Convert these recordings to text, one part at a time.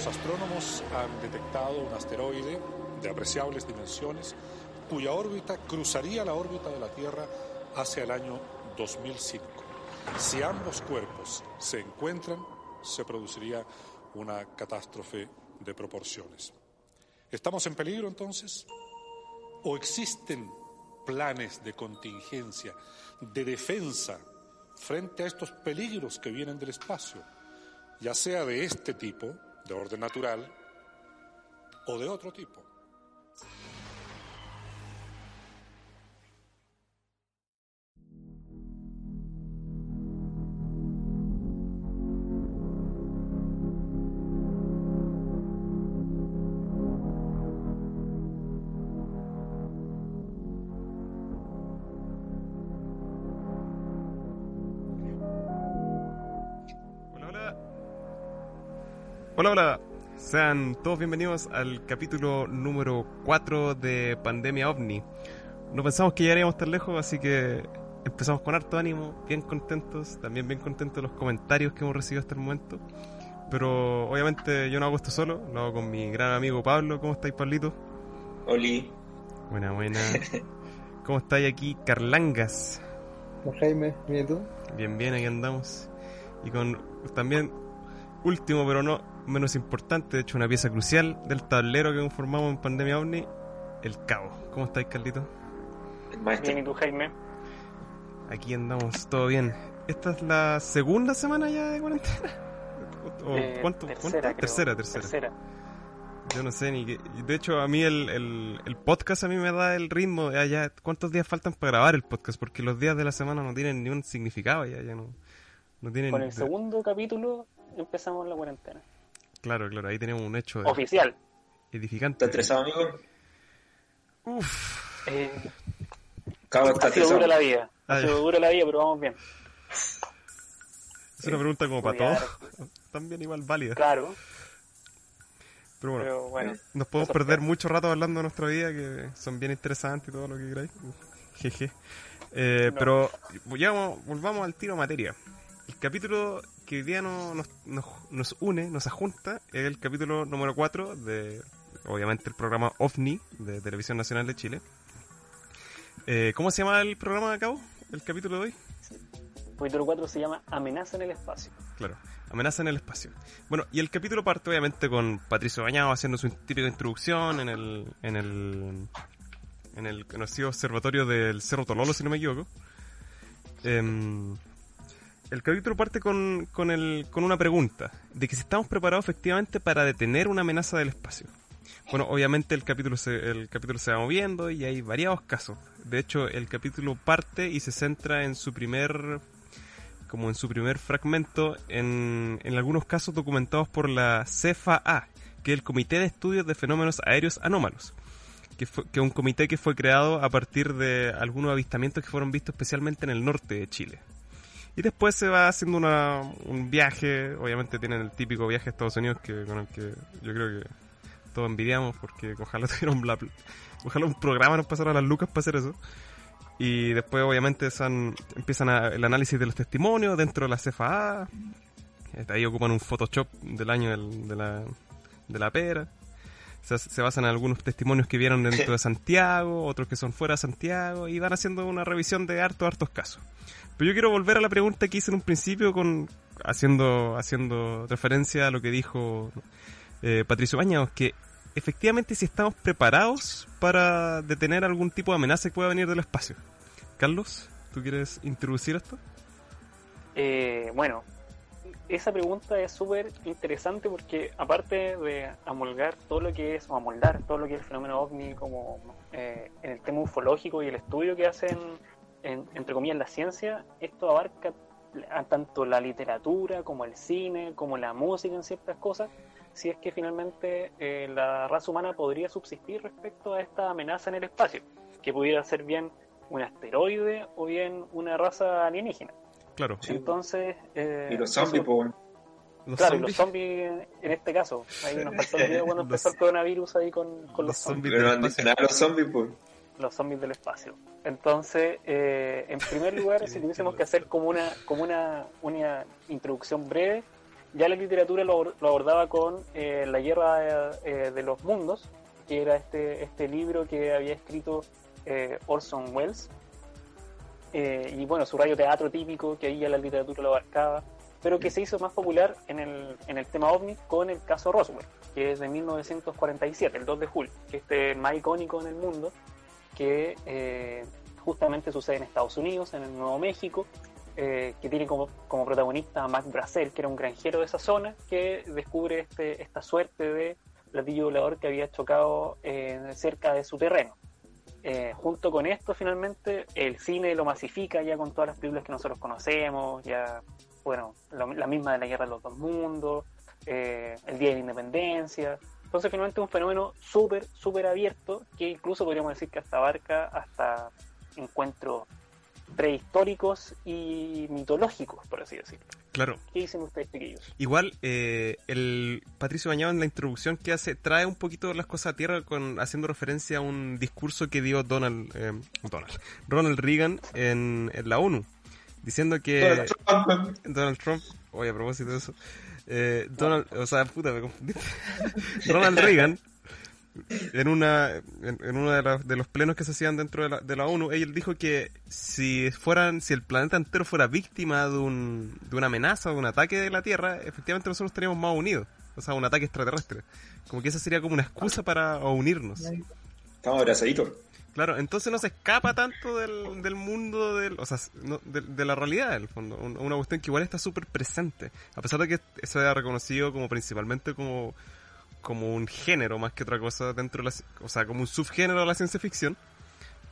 los astrónomos han detectado un asteroide de apreciables dimensiones cuya órbita cruzaría la órbita de la Tierra hacia el año 2005. Si ambos cuerpos se encuentran, se produciría una catástrofe de proporciones. ¿Estamos en peligro entonces? ¿O existen planes de contingencia, de defensa frente a estos peligros que vienen del espacio, ya sea de este tipo, de orden natural, o de otro tipo? Hola, hola. Sean todos bienvenidos al capítulo número 4 de Pandemia OVNI. No pensamos que llegaríamos tan lejos, así que empezamos con harto ánimo, bien contentos, también bien contentos de los comentarios que hemos recibido hasta el momento. Pero obviamente yo no hago esto solo, lo hago con mi gran amigo Pablo. ¿Cómo estáis, Pablito? Oli. Buena, buena. ¿Cómo estáis aquí, Carlangas? Jaime, ¿y tú? Bien, bien, aquí andamos. Y con también, último pero no menos importante, de hecho una pieza crucial del tablero que conformamos en Pandemia OVNI, el cabo. ¿Cómo estáis, Carlito? Bien, ¿y tú, Jaime? Aquí andamos, todo bien. ¿Esta es la segunda semana ya de cuarentena? ¿O Eh, cuánto? tercera, cuánto? creo. tercera, tercera. Tercera. Yo no sé ni qué. De hecho, a mí el, el, el podcast a mí me da el ritmo. Ya, ya, ¿Cuántos días faltan para grabar el podcast? Porque los días de la semana no tienen ni un significado. Ya, ya no, no tienen. Con el segundo capítulo empezamos la cuarentena. Claro, claro, ahí tenemos un hecho Oficial. edificante. ¿Estás estresado, amigo? Uf. Eh, Cabo, ha ¿estás sido dura la vida. Ha sido dura la vida, pero vamos bien. Es una pregunta como para todos. También igual válida. Claro, Pero bueno, pero bueno. nos podemos perder mucho rato hablando de nuestra vida, que son bien interesantes y todo lo que queráis. Jeje. Eh, No. Pero ya vamos- volvamos al tiro a materia. El capítulo que hoy día no- nos, nos, nos une, nos ajunta, es el capítulo número 4 de, obviamente, el programa OVNI de Televisión Nacional de Chile. Eh, ¿Cómo se llama el programa de cabo? ¿El capítulo de hoy? Capítulo 4 se llama Amenaza en el espacio. Claro, amenaza en el espacio. Bueno, y el capítulo parte obviamente con Patricio Bañado haciendo su típica introducción en el, en el, en el conocido observatorio del Cerro Tololo, si no me equivoco. Em, el capítulo parte con, con, el, con una pregunta, de que si estamos preparados efectivamente para detener una amenaza del espacio. Bueno, obviamente el capítulo se, el capítulo se va moviendo y hay variados casos. De hecho, el capítulo parte y se centra en su primer como en su primer fragmento, en, en algunos casos documentados por la CFA, que es el Comité de Estudios de Fenómenos Aéreos Anómalos, que, fue, que un comité que fue creado a partir de algunos avistamientos que fueron vistos especialmente en el norte de Chile. Y después se va haciendo una, un viaje, obviamente tienen el típico viaje a Estados Unidos que con el que yo creo que todos envidiamos porque ojalá tuvieran la, ojalá un programa nos pasara las lucas para hacer eso. Y después, obviamente, son, empiezan a- el análisis de los testimonios dentro de la CFA. Ahí ocupan un Photoshop del año del- de, la, de la pera. Se, se basan en algunos testimonios que vieron dentro de Santiago, otros que son fuera de Santiago, y van haciendo una revisión de hartos, hartos casos. Pero yo quiero volver a la pregunta que hice en un principio, con haciendo, haciendo referencia a lo que dijo eh, Patricio Bañados, que efectivamente si estamos preparados para detener algún tipo de amenaza que pueda venir del espacio. Carlos, ¿tú quieres introducir esto? Eh, bueno, esa pregunta es súper interesante porque aparte de amolgar todo lo que es, o amoldar todo lo que es el fenómeno ovni como eh, en el tema ufológico y el estudio que hacen, en- entre comillas, la ciencia, esto abarca a tanto la literatura como el cine, como la música en ciertas cosas, si es que finalmente eh, la raza humana podría subsistir respecto a esta amenaza en el espacio, que pudiera ser bien un asteroide o bien una raza alienígena. Claro. Entonces. eh, Y los zombies, eso- pues, bueno. Los claro, y zombies- los zombies en este caso. Ahí nos faltó el video cuando Los- empezó el coronavirus ahí con, con los, los zombies, zombies Pero no han dicho nada los zombies, pues. Los zombies del espacio. Entonces, eh, en primer lugar, si tuviésemos que hacer como una, como una, una introducción breve, ya la literatura lo, lo abordaba con eh, La Guerra eh, de los Mundos, que era este, este libro que había escrito eh, Orson Welles. Eh, y bueno, su radioteatro típico, que ahí ya la literatura lo abarcaba, pero que se hizo más popular en el, en el tema ovni con el caso Roswell, que es de 1947, el 2 de julio, que es este más icónico en el mundo, que eh, justamente sucede en Estados Unidos, en el Nuevo México, eh, que tiene como, como protagonista a Mac Brazel, que era un granjero de esa zona, que descubre este, esta suerte de platillo volador que había chocado eh, cerca de su terreno. Junto con esto, finalmente, el cine lo masifica ya con todas las películas que nosotros conocemos, ya, bueno, la misma de la Guerra de los Dos Mundos, el Día de la Independencia. Entonces, finalmente, es un fenómeno súper, súper abierto que incluso podríamos decir que hasta abarca hasta encuentros prehistóricos y mitológicos, por así decirlo. Claro. ¿Qué dicen ustedes, chiquillos? Igual, eh, el Patricio Bañado en la introducción que hace trae un poquito las cosas a tierra con haciendo referencia a un discurso que dio Donald, eh, Donald Ronald Reagan en, en la ONU, diciendo que Donald Trump. Donald Trump, oye, a propósito de eso, eh, Donald, o sea, puta, me confundí. Ronald Reagan, en una en, en uno de, las- de los plenos que se hacían dentro de la, de la ONU, él dijo que si fueran, si el planeta entero fuera víctima de, un, de una amenaza, de un ataque de la Tierra, efectivamente nosotros estaríamos más unidos. O sea, un ataque extraterrestre. Como que esa sería como una excusa para unirnos. Estamos abrazaditos. Claro, entonces no se escapa tanto del, del mundo, del, o sea, no- de, de la realidad, en el fondo. Un- Una cuestión que igual está súper presente. A pesar de que se haya reconocido como principalmente como, como un género más que otra cosa dentro de la, o sea, como un subgénero de la ciencia ficción,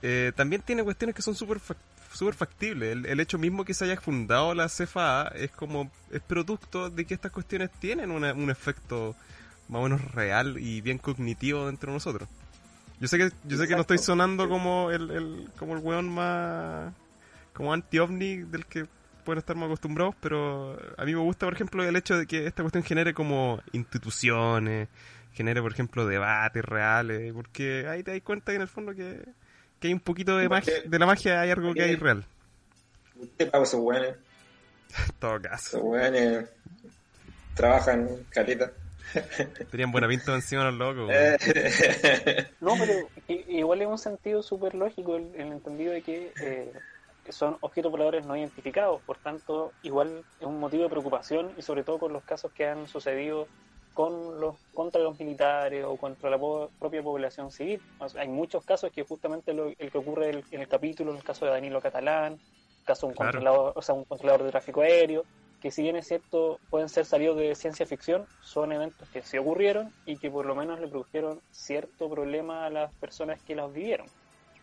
eh, también tiene cuestiones que son súper súper factibles. El, el hecho mismo que se haya fundado la CFA es como, es producto de que estas cuestiones tienen una- un efecto más o menos real y bien cognitivo dentro de nosotros. Yo sé que, yo sé que no estoy sonando como el, el, como el weón más, como anti-ovni del que pueden estar más acostumbrados, pero a mí me gusta, por ejemplo, el hecho de que esta cuestión genere como instituciones, genere, por ejemplo, debates reales, porque ahí te das cuenta que en el fondo que, que hay un poquito de magia, de la magia hay algo que hay real, Usted paga esos weones. todo caso. Esos weones trabajan caleta. Tenían buena pinta encima los locos. No, pero igual es un sentido súper lógico el- en el entendido de que eh, son objetos voladores no identificados, por tanto, igual es un motivo de preocupación y sobre todo con los casos que han sucedido con los contra los militares o contra la po- propia población civil. O sea, hay muchos casos que justamente lo- el que ocurre el- en el capítulo, el caso de Danilo Catalán, el caso de un Claro. controlador, o sea, un controlador de tráfico aéreo, que si bien es cierto pueden ser salidos de ciencia ficción, son eventos que sí ocurrieron y que por lo menos le produjeron cierto problema a las personas que los vivieron.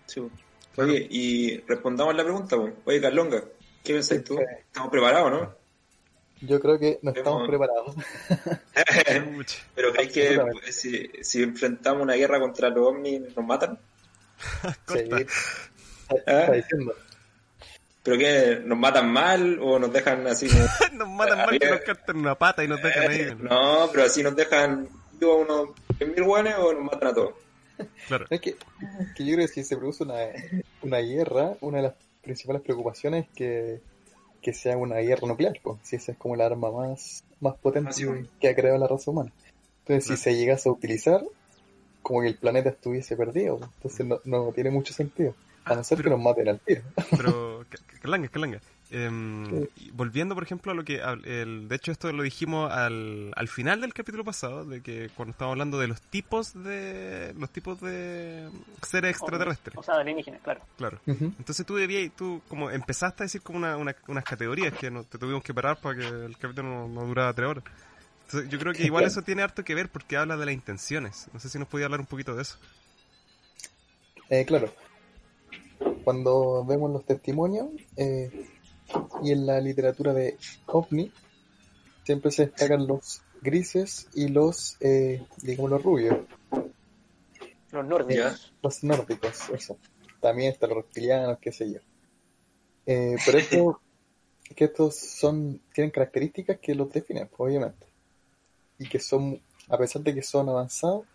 sí, po. Oye, y respondamos la pregunta, po. Oye, Carlonga, ¿qué pensás tú? ¿Estamos preparados, no? Yo creo que no estamos preparados. Pero ¿crees que pues, si, si enfrentamos una guerra contra los ovnis nos matan? Está, está diciendo. ¿Pero qué? ¿Nos matan mal o nos dejan así. Nos matan mal que nos cantan una pata y nos dejan ahí. Eh, no, pero así nos dejan vivos unos 10.000 guanes o nos matan a todos? Claro. Es que, que yo creo que si se produce una, una guerra, una de las principales preocupaciones es que, que sea una guerra nuclear, pues, si esa es como la arma más, más potente Así es. que ha creado la raza humana. Entonces, Claro. si se llegase a utilizar, como que el planeta estuviese perdido, entonces no, no tiene mucho sentido. A no ser pero- que nos maten al tiro. Pero, Calanga, Calanga. Em, Sí. volviendo, por ejemplo, a lo que. el, de hecho, esto lo dijimos al, al final del capítulo pasado, de que cuando estábamos hablando de los tipos de. Los tipos de seres extraterrestres. O sea, alienígenas, claro. Claro. Entonces tú debías, tú como empezaste a decir como una, una- unas categorías que no, te tuvimos que parar para que el capítulo no, no durara tres horas. Entonces yo creo que igual eso tiene harto que ver porque habla de las intenciones. No sé si nos podía hablar un poquito de eso. Eh, claro. Cuando vemos los testimonios eh, y en la literatura de OVNI, siempre se destacan los grises y los, eh, digamos, los rubios, Los nórdicos. los nórdicos, eso. También están los reptilianos, qué sé yo. Eh, pero esto, que estos son, tienen características que los definen, pues, obviamente. Y que son, a pesar de que son avanzados,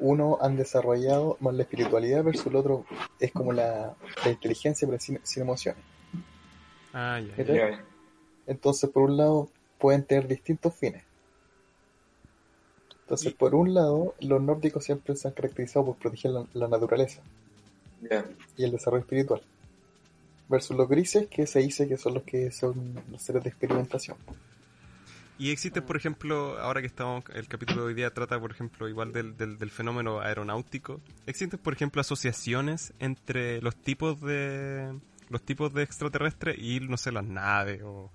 uno han desarrollado más la espiritualidad versus el otro es como la, la inteligencia pero sin, sin emociones. Ah, ya. ¿Cachai? Ya, Entonces, por un lado, pueden tener distintos fines. Entonces, Y- por un lado, los nórdicos siempre se han caracterizado por proteger la, la naturaleza y el desarrollo espiritual. Versus los grises, que se dice que son los que son los seres de experimentación. Y existe, por ejemplo, ahora que estamos, el capítulo de hoy día trata, por ejemplo, igual del, del, del fenómeno aeronáutico. Existen, por ejemplo, asociaciones entre los tipos de los tipos de extraterrestres y, no sé, las naves o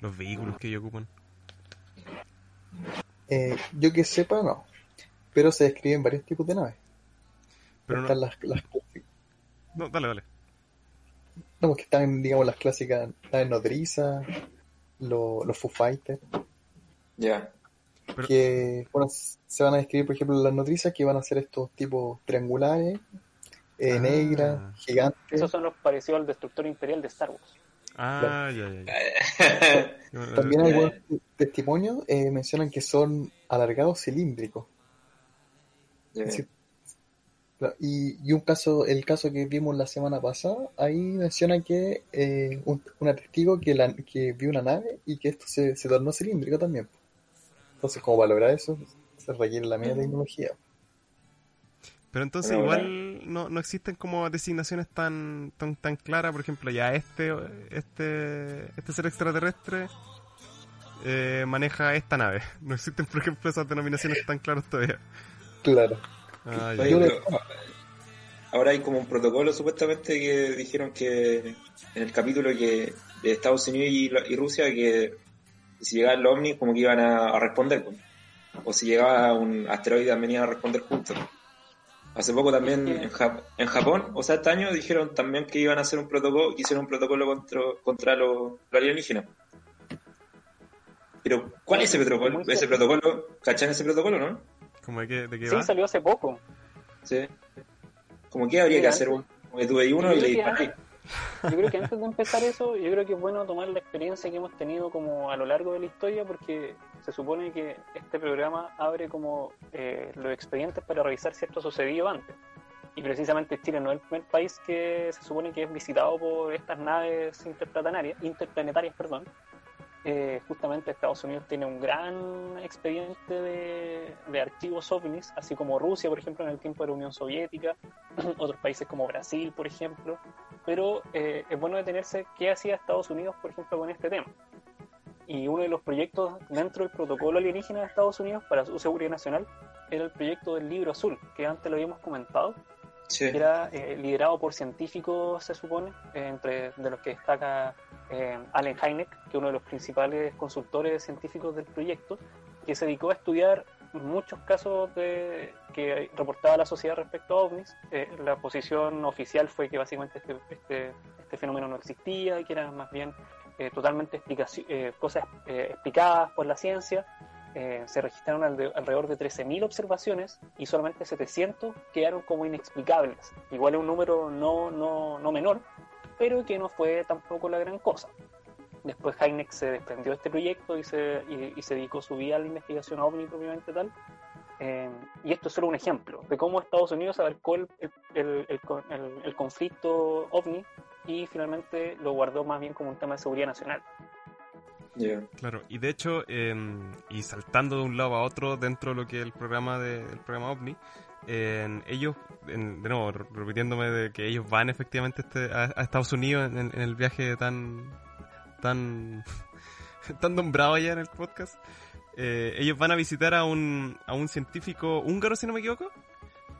los vehículos que ellos ocupan. Eh, yo que sepa, no. Pero se describen varios tipos de naves. Pero no, están las, las no, dale, dale. No, porque están, digamos, las clásicas naves nodrizas, lo- los Foo Fighters, Ya. Pero- que, bueno, se van a describir, por ejemplo, las nodrizas, que van a ser estos tipos triangulares, eh, Ah. negras, gigantes. Esos son los parecidos al destructor imperial de Star Wars. Ah, ya, ya, También algunos testimonios eh, mencionan que son alargados cilíndricos. Decir, claro, y, y un caso, el caso que vimos la semana pasada, ahí menciona que eh, un, una testigo que, la, que vio una nave y que esto se, se tornó cilíndrico también. Entonces, como para lograr eso, se requiere la media tecnología. Pero entonces igual no, no existen como designaciones tan, tan tan claras, por ejemplo, ya este este este ser extraterrestre eh, maneja esta nave. No existen, por ejemplo, esas denominaciones tan claras todavía. Claro. Ah. Oye, pero ahora hay como un protocolo supuestamente que dijeron que en el capítulo que de Estados Unidos y Rusia que si llegaban los ovnis como que iban a, a responder pues. o si llegaba un asteroide también iban a responder juntos hace poco también en, Jap- en Japón o sea este año dijeron también que iban a hacer un protocolo que hicieron un protocolo contra, contra los, los alienígenas pero ¿cuál es ese protocolo? Ese protocolo ¿cachan ese protocolo no? ¿Cómo de qué, de qué Sí, va? salió hace poco. Sí. como que habría que hacer un tuve uno Yo y le disparé Yo creo que antes de empezar eso, yo creo que es bueno tomar la experiencia que hemos tenido como a lo largo de la historia, porque se supone que este programa abre como eh, los expedientes para revisar cierto sucedido antes. Y precisamente Chile no es el primer país que se supone que es visitado por estas naves interplanetarias, interplanetarias, perdón. Eh, justamente Estados Unidos tiene un gran expediente de, de archivos ovnis, así como Rusia, por ejemplo, en el tiempo de la Unión Soviética, otros países como Brasil, por ejemplo, pero eh, es bueno detenerse qué hacía Estados Unidos, por ejemplo, con este tema. Y uno de los proyectos dentro del protocolo alienígena de Estados Unidos para su seguridad nacional era el proyecto del libro azul, que antes lo habíamos comentado, Sí. que era eh, liderado por científicos, se supone, eh, entre de los que destaca eh, Allen Hynek, que es uno de los principales consultores científicos del proyecto, que se dedicó a estudiar muchos casos de, que reportaba la sociedad respecto a ovnis. Eh, la posición oficial fue que básicamente este, este, este fenómeno no existía y que eran más bien eh, totalmente explicaci- eh, cosas eh, explicadas por la ciencia. Eh, se registraron alde- alrededor de 13.000 observaciones y solamente 700 quedaron como inexplicables. Igual es un número no, no, no menor, pero que no fue tampoco la gran cosa. Después Heineck se desprendió de este proyecto y se, y, y se dedicó su vida a la investigación ovni propiamente tal. Eh, y esto es solo un ejemplo de cómo Estados Unidos abarcó el, el, el, el con- el- el conflicto ovni y finalmente lo guardó más bien como un tema de seguridad nacional. Ya. Claro, y de hecho, eh, y saltando de un lado a otro dentro de lo que es el programa de, el programa OVNI, en ellos, en- de nuevo, re- repitiéndome de que ellos van efectivamente este- a, a Estados Unidos en, en el viaje tan tan tan nombrado ya en el podcast, eh, ellos van a visitar a un, a un científico húngaro, si no me equivoco,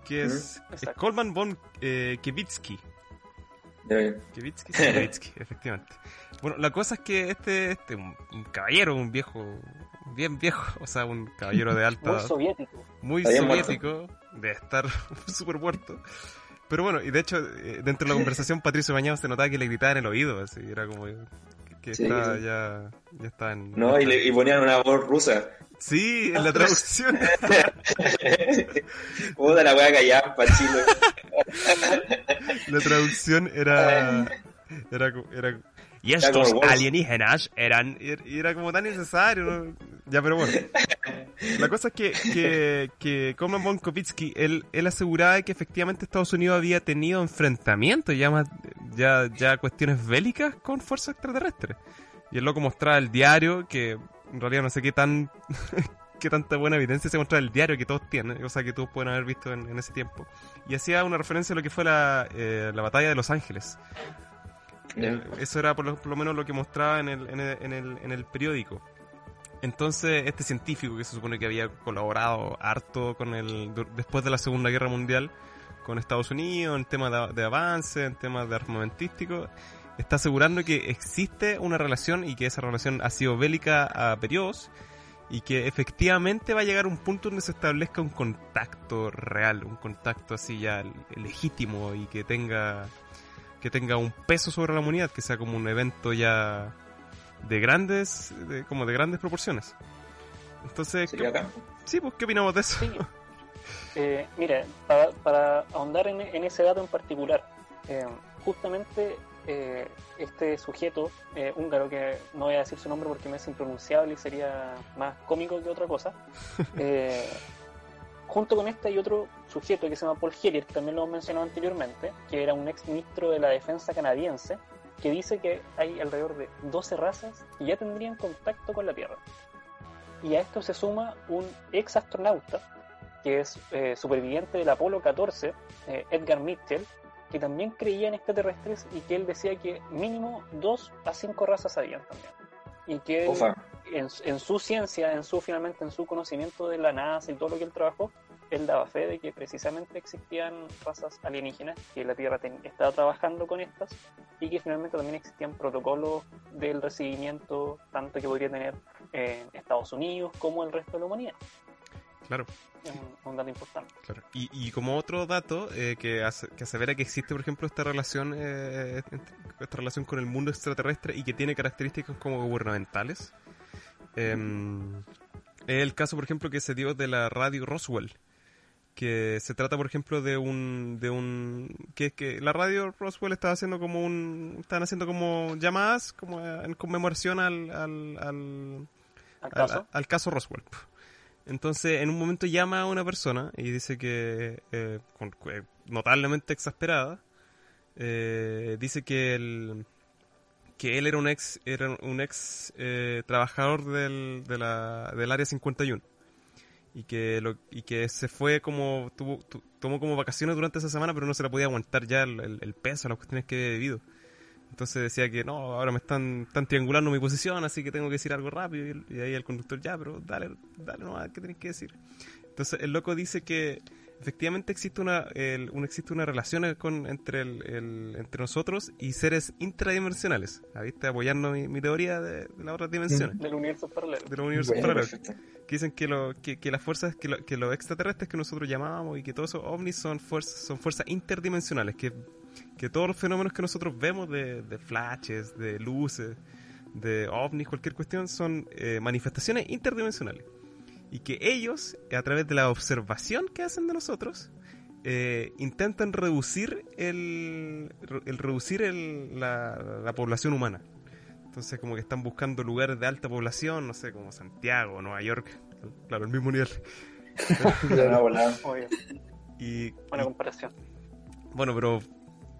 que es, es Exacto. Kolman von eh, Kevitsky. Kevitsky, sí, Kevitsky, efectivamente. Bueno, la cosa es que este, este un, un caballero, un viejo, bien viejo, o sea, un caballero de alta, Muy soviético. muy soviético, de estar súper muerto. Pero bueno, y de hecho, eh, dentro de la conversación, Patricio Bañado se notaba que le gritaba en el oído, así, era como que, Sí, está, sí. ya, ya está en... No, y, le, y ponían una voz rusa. Sí, en la traducción. Puta la wea callada para Chile. La traducción era. Era. era y estos alienígenas eran. Y era como tan necesario. ¿no? Ya, pero bueno. La cosa es que, que, que Coleman von Kopitsky, él, él aseguraba que efectivamente Estados Unidos había tenido enfrentamientos, ya, más, ya, ya cuestiones bélicas con fuerzas extraterrestres. Y el loco mostraba el diario que en realidad no sé qué tan qué tanta buena evidencia se muestra el diario que todos tienen, o sea, que todos pueden haber visto en, en ese tiempo. Y hacía una referencia a lo que fue la, eh, la batalla de Los Ángeles. Ya. Eso era por lo, por lo menos lo que mostraba en el, en el, en el, en el periódico. Entonces, este científico que se supone que había colaborado harto con el después de la Segunda Guerra Mundial con Estados Unidos en temas de, de avance, en temas de armamentístico, está asegurando que existe una relación y que esa relación ha sido bélica a periodos y que efectivamente va a llegar un punto donde se establezca un contacto real, un contacto así ya legítimo y que tenga que tenga un peso sobre la humanidad, que sea como un evento ya de grandes, de- como de grandes proporciones. Entonces, Sería ¿qué- acá. sí, pues, ¿qué opinamos de eso? Sí. Eh, mira, para, para ahondar en, en ese dato en particular, eh, justamente eh, este sujeto eh, húngaro, que no voy a decir su nombre porque me es impronunciable y sería más cómico que otra cosa, eh, junto con este hay otro sujeto que se llama Paul Herier, que también lo hemos mencionado anteriormente, que era un ex ministro de la defensa canadiense, que dice que hay alrededor de 12 razas que ya tendrían contacto con la Tierra. Y a esto se suma un ex astronauta que es eh, superviviente del Apolo 14, eh, Edgar Mitchell, que también creía en extraterrestres y que él decía que mínimo dos a cinco razas habían también. En, en su ciencia, en su finalmente en su conocimiento de la NASA y todo lo que él trabajó, él daba fe de que precisamente existían razas alienígenas, que la Tierra ten- estaba trabajando con estas y que finalmente también existían protocolos del recibimiento, tanto que podría tener eh, Estados Unidos como el resto de la humanidad. Claro. Es un, un dato importante. Claro. Y, y como otro dato eh, que, hace, que asevera que existe, por ejemplo, esta relación, eh, esta relación con el mundo extraterrestre y que tiene características como gubernamentales, em, es el caso, por ejemplo, que se dio de la radio Roswell, que se trata, por ejemplo, de un, de un, que es que la radio Roswell estaba haciendo como un, estaban haciendo como llamadas, como eh, en conmemoración al, al, al, Al al, caso, al caso Roswell. Entonces, en un momento llama a una persona y dice que, eh, con- eh, notablemente exasperada, eh, dice que el que él era un ex era un ex eh, trabajador del, de la, del área 51 y que lo, y que se fue como tuvo, tu- tomó como vacaciones durante esa semana pero no se la podía aguantar ya el, el- el peso las cuestiones que había vivido entonces decía que no, ahora me están, están triangulando mi posición, así que tengo que decir algo rápido. Y, y ahí el conductor, ya, pero dale, dale nomás, ¿qué tenés que decir? Entonces el loco dice que efectivamente existe una, el- un- existe una relación con, entre, el, el- entre nosotros y seres intradimensionales. ¿Ah, ¿Viste? Apoyando mi, mi teoría de, de las otras dimensiones, del universo paralelo. de los universos Bueno, paralelos perfecto. que dicen que, lo, que, que las fuerzas, que, lo- que los extraterrestres que nosotros llamábamos y que todos esos ovnis son fuerzas, son fuerzas interdimensionales, que, que todos los fenómenos que nosotros vemos de, de flashes, de luces, de ovnis, cualquier cuestión, son eh, manifestaciones interdimensionales. Y que ellos, a través de la observación que hacen de nosotros, eh, intentan reducir el, el reducir el- la, la población humana. Entonces como que están buscando lugares de alta población, no sé, como Santiago, Nueva York, claro, el mismo nivel. Una Y, buena y- comparación. bueno, pero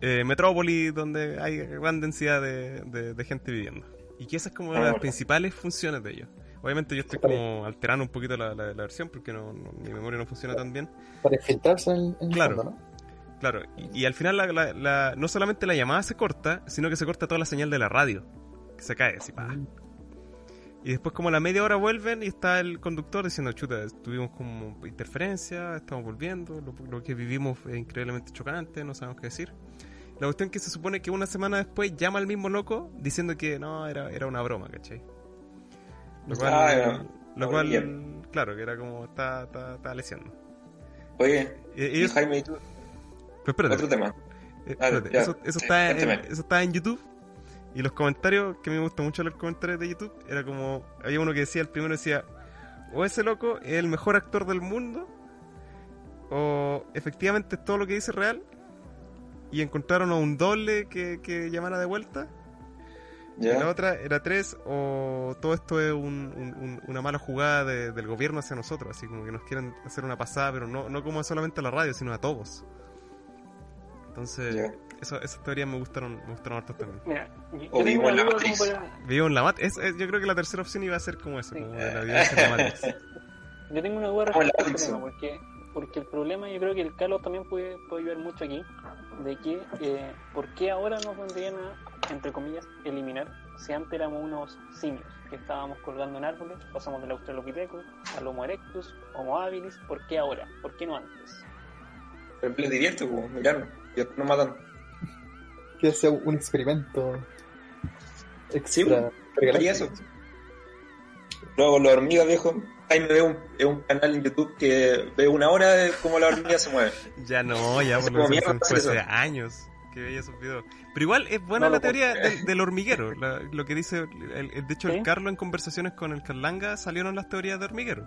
eh, metrópoli donde hay gran densidad de, de- de gente viviendo. Y que esas es como Ah, las bueno. principales funciones de ellos. Obviamente yo estoy como alterando un poquito la, la- la versión porque no, no- mi memoria no funciona tan bien. Para infiltrarse en, en el Claro. fondo, ¿no? Claro, y, y al final la, no solamente la llamada se corta, sino que se corta toda la señal de la radio. Que se cae, así, pa. Y después como a la media hora vuelven y está el conductor diciendo, chuta, tuvimos como interferencia, estamos volviendo, lo, lo que vivimos es increíblemente chocante, no sabemos qué decir. La cuestión que se supone que una semana después llama al mismo loco diciendo que no, era, era una broma, ¿cachai? Lo cual, Ah, ya. lo cual bien. claro, que era como, está, está, está leseando. Oye, Y- y Jaime, ¿y tú? pero espérate, Otro tema. eh, Ah, espérate, eso, eso Sí, está en, cuéntame. eso está en YouTube. Y los comentarios, que me gusta mucho leer comentarios de YouTube, era como, había uno que decía, el primero decía, o ese loco es el mejor actor del mundo, o efectivamente es todo lo que dice real, y encontraron a un doble que, que llamara de vuelta. Y la otra era tres, o todo esto es un- un- un- una mala jugada de- del gobierno hacia nosotros, así como que nos quieren hacer una pasada, pero no, no como solamente a la radio, sino a todos. Entonces. Eso, esas teorías me gustaron, me gustaron harto también. Mira, yo O vivo en la Matrix. para- Vivo en la Matrix. Es- es- yo creo que la tercera opción iba a ser como eso, Sí. como de la evidencia de la Matrix. Yo tengo una duda respecto al problema, porque, porque el problema yo creo que el Carlos también puede, puede ayudar mucho aquí, de que eh, por qué ahora nos vendrían a, entre comillas, eliminar si antes éramos unos simios que estábamos colgando en árboles, pasamos del Australopithecus al Homo erectus, Homo habilis, ¿por qué ahora? ¿Por qué no antes? Pero les divierte, pues, mirarnos. Y después nos matan. Quiero hacer un experimento Sí, extra. Haría eso. Luego con las hormigas, viejo. Jaime ve un, canal en YouTube que ve una hora de cómo la hormiga se mueve. Ya no, ya Hace por como hace años que veía esos videos. Pero igual es buena No la teoría del, del hormiguero. la- lo que dice, el- el- de hecho, ¿Sí? el Carlos en conversaciones con el Carlanga salieron las teorías de hormiguero.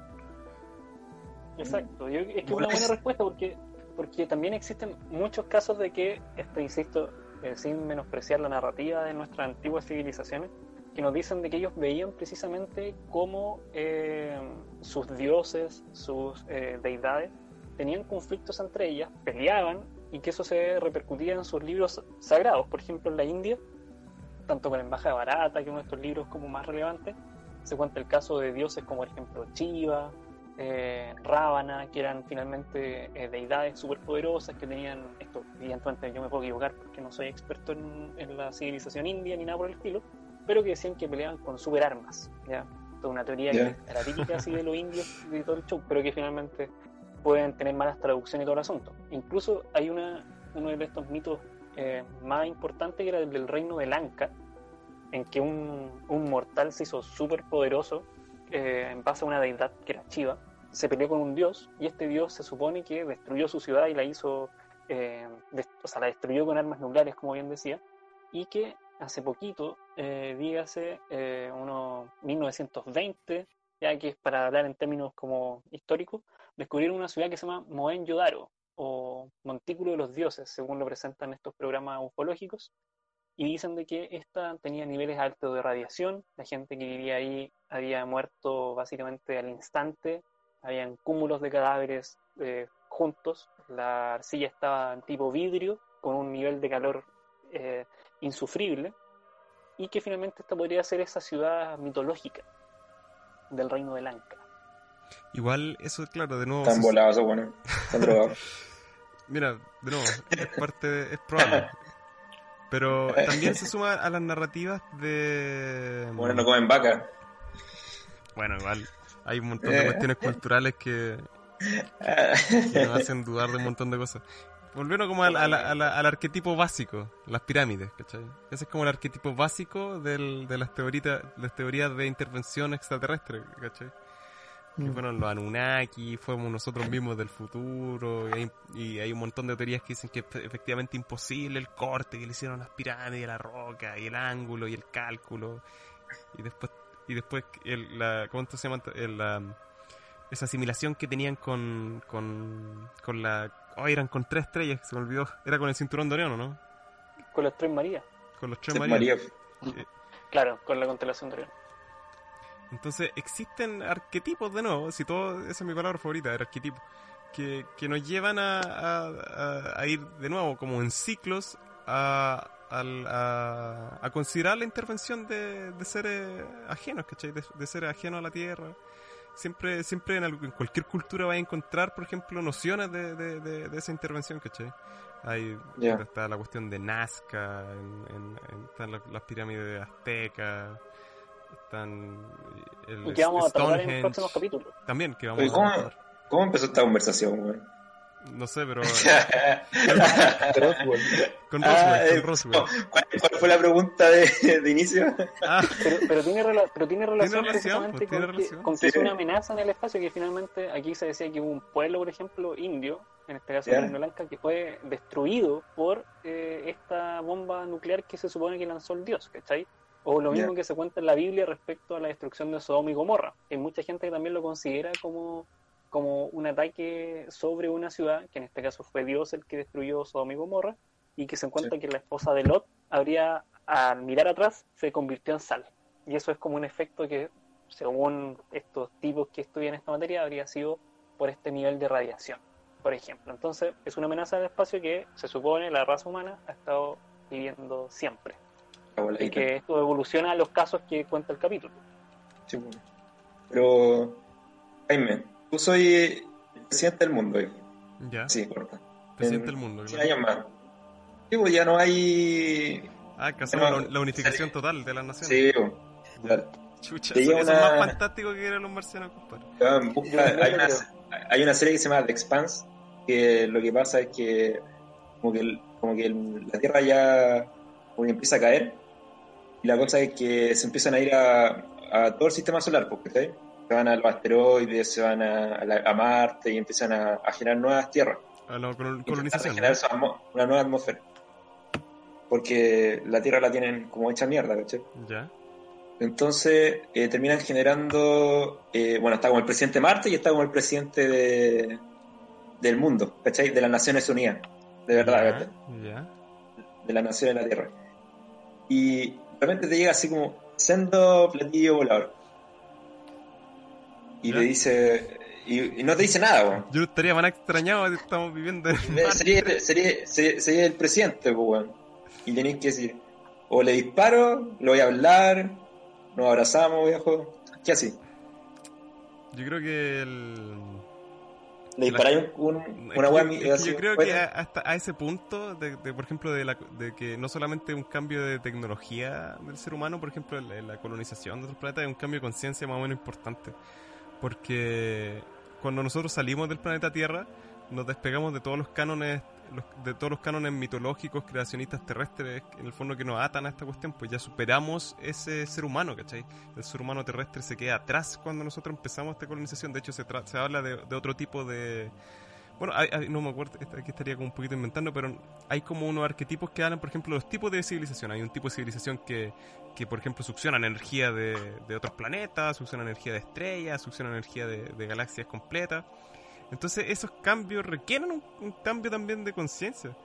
Exacto, yo, es que es una buena es- respuesta porque, porque también existen muchos casos de que, esto insisto, eh, sin menospreciar la narrativa de nuestras antiguas civilizaciones, que nos dicen de que ellos veían precisamente cómo eh, sus dioses, sus eh, deidades, tenían conflictos entre ellas, peleaban y que eso se repercutía en sus libros sagrados. Por ejemplo, en la India, tanto con la Embajada Barata, que uno de estos libros como más relevantes, se cuenta el caso de dioses como, por ejemplo, Shiva, eh, Rábana, que eran finalmente eh, deidades superpoderosas que tenían, esto evidentemente yo me puedo equivocar porque no soy experto en, en la civilización india ni nada por el estilo, pero que decían que peleaban con superarmas, ¿ya? Toda una teoría Ya. que era típica así de los indios y todo el show, pero que finalmente pueden tener malas traducciones y todo el asunto. Incluso hay una, uno de estos mitos eh, más importantes que era el del reino de Lanka, en que un, un mortal se hizo súper poderoso eh, en base a una deidad que era Shiva, se peleó con un dios y este dios se supone que destruyó su ciudad y la hizo, eh, o sea, la destruyó con armas nucleares, como bien decía, y que hace poquito, eh, dígase, eh, unos 1920, ya que es para hablar en términos como históricos, descubrieron una ciudad que se llama Mohenjo-Daro o Montículo de los Dioses, según lo presentan estos programas ufológicos, y dicen de que esta tenía niveles altos de radiación, la gente que vivía ahí había muerto básicamente al instante, habían cúmulos de cadáveres eh, juntos, la arcilla estaba en tipo vidrio, con un nivel de calor eh, insufrible, y que finalmente esta podría ser esa ciudad mitológica del reino de Lanka. Igual, eso, claro, de nuevo. Están volados, esos buenos. Están drogados. Mira, de nuevo, es parte de- es probable. Pero también se suma a las narrativas de. Bueno, no comen vaca. Bueno, igual hay un montón de Eh. cuestiones culturales que, que nos hacen dudar de un montón de cosas. Volviendo como al, al- al- al arquetipo básico, las pirámides, ¿cachai? Ese es como el arquetipo básico del- de las teorías, las teorías de intervención extraterrestre, ¿cachai? Que Mm. fueron los Anunnaki, fuimos nosotros mismos del futuro, y hay, y hay un montón de teorías que dicen que es efectivamente imposible el corte que le hicieron las pirámides, la roca, y el ángulo, y el cálculo, y después, y después el, la, ¿cómo se llama? El, la- esa asimilación que tenían con, con, con la, oh, eran con tres estrellas, se me olvidó, era con el cinturón de Orión, ¿o ¿no? Con las tres Marías, Con los tres Marías. María. claro, con la constelación de Orión. Entonces existen arquetipos de nuevo, si todo, esa es mi palabra favorita, el arquetipo, que, que nos llevan a, a- ir de nuevo como en ciclos a, a- considerar la intervención de, de seres ajenos, ¿cachai? De, de seres ajenos a la Tierra. Siempre, siempre en, algo- en cualquier cultura vas a encontrar, por ejemplo, nociones de, de- esa intervención, ¿cachai? Hay, Ya. está la cuestión de Nazca, en- en- en- están las, las pirámides aztecas, están el Y que vamos a tratar en Stonehenge, próximos capítulos. también que vamos Oye, a ¿cómo. ¿Cómo empezó esta conversación, güey? No sé, pero Roswell. con Ah, Roswell, eh, con Roswell. ¿Cuál, cuál fue la pregunta de, de inicio? Ah, Pero, pero tiene, rela- pero tiene relación relación, precisamente pues, tiene con, relación. que, con que Sí. es una amenaza en el espacio que finalmente aquí se decía que hubo un pueblo, por ejemplo, indio, en este caso. Reino Blanca, que fue destruido por eh, esta bomba nuclear que se supone que lanzó el dios, ¿cachai? O lo mismo que se cuenta en la Biblia respecto a la destrucción de Sodoma y Gomorra. Hay mucha gente que también lo considera como, como un ataque sobre una ciudad, que en este caso fue Dios el que destruyó Sodoma y Gomorra, y que se encuentra que la esposa de Lot habría, al mirar atrás, se convirtió en sal. Y eso es como un efecto que, según estos tipos que estudian esta materia, habría sido por este nivel de radiación. por ejemplo. Entonces, es una amenaza del espacio que se supone la raza humana ha estado viviendo siempre. Y que esto evoluciona a los casos que cuenta el capítulo. Sí, bueno. Pero, Jaime, tú soy el presidente del mundo, hijo. Ya. Sí, corta. Presidente del mundo. 100 años más. Sí, pues ya no hay. Ah, que hacemos la, la unificación total de las naciones. Sí, pues, claro. Chucha, eso, llega eso es una- más fantástico que eran los marcianos, compadre. Busca- hay, una, hay una serie que se llama The Expanse, que lo que pasa es que como que, el- como que el- la Tierra ya como que empieza a caer, y la cosa es que se empiezan a ir a, a todo el sistema solar, porque Se van a los asteroides, se van a, a la- a Marte y empiezan a, a generar nuevas tierras. A la col- colonización. a generar atmo- una nueva atmósfera. Porque la Tierra la tienen como hecha mierda, ¿cachai? ¿no? Ya. Entonces eh, terminan generando, eh, bueno, está como el presidente de Marte y está como el presidente de, del mundo, ¿cachai? De las Naciones Unidas, de verdad, Ya, ¿cachai? Ya. De las Naciones de la Tierra. Y de repente te llega así como, sendo platillo volador. Y Ya. te dice, y, y no te dice nada, weón. Yo estaría más extrañado si estamos viviendo en. Sería, sería, sería, sería el presidente, pues, weón. Y tenéis que decir, o le disparo, lo voy a hablar, nos abrazamos, viejo. ¿Qué así? Yo creo que el... Le disparáis un, una weá yo- yo creo que a- hasta a ese punto, de, de, por ejemplo, de, la, de que no solamente un cambio de tecnología del ser humano, por ejemplo, la colonización de otros planetas, es un cambio de conciencia más o menos importante. Porque cuando nosotros salimos del planeta Tierra, nos despegamos de todos los cánones los- de todos los cánones mitológicos, creacionistas terrestres, en el fondo que nos atan a esta cuestión, pues ya superamos ese ser humano, ¿cachai? El ser humano terrestre se queda atrás cuando nosotros empezamos esta colonización. De hecho, se, tra- se habla de, otro tipo de. Bueno, no me acuerdo, esta- aquí estaría como un poquito inventando, pero hay como unos arquetipos que hablan, por ejemplo, los tipos de civilización. Hay un tipo de civilización que, que por ejemplo, succionan energía de, de otros planetas, succionan energía de estrellas, succionan energía de, de galaxias completas. Entonces, esos cambios requieren un, un cambio también de conciencia.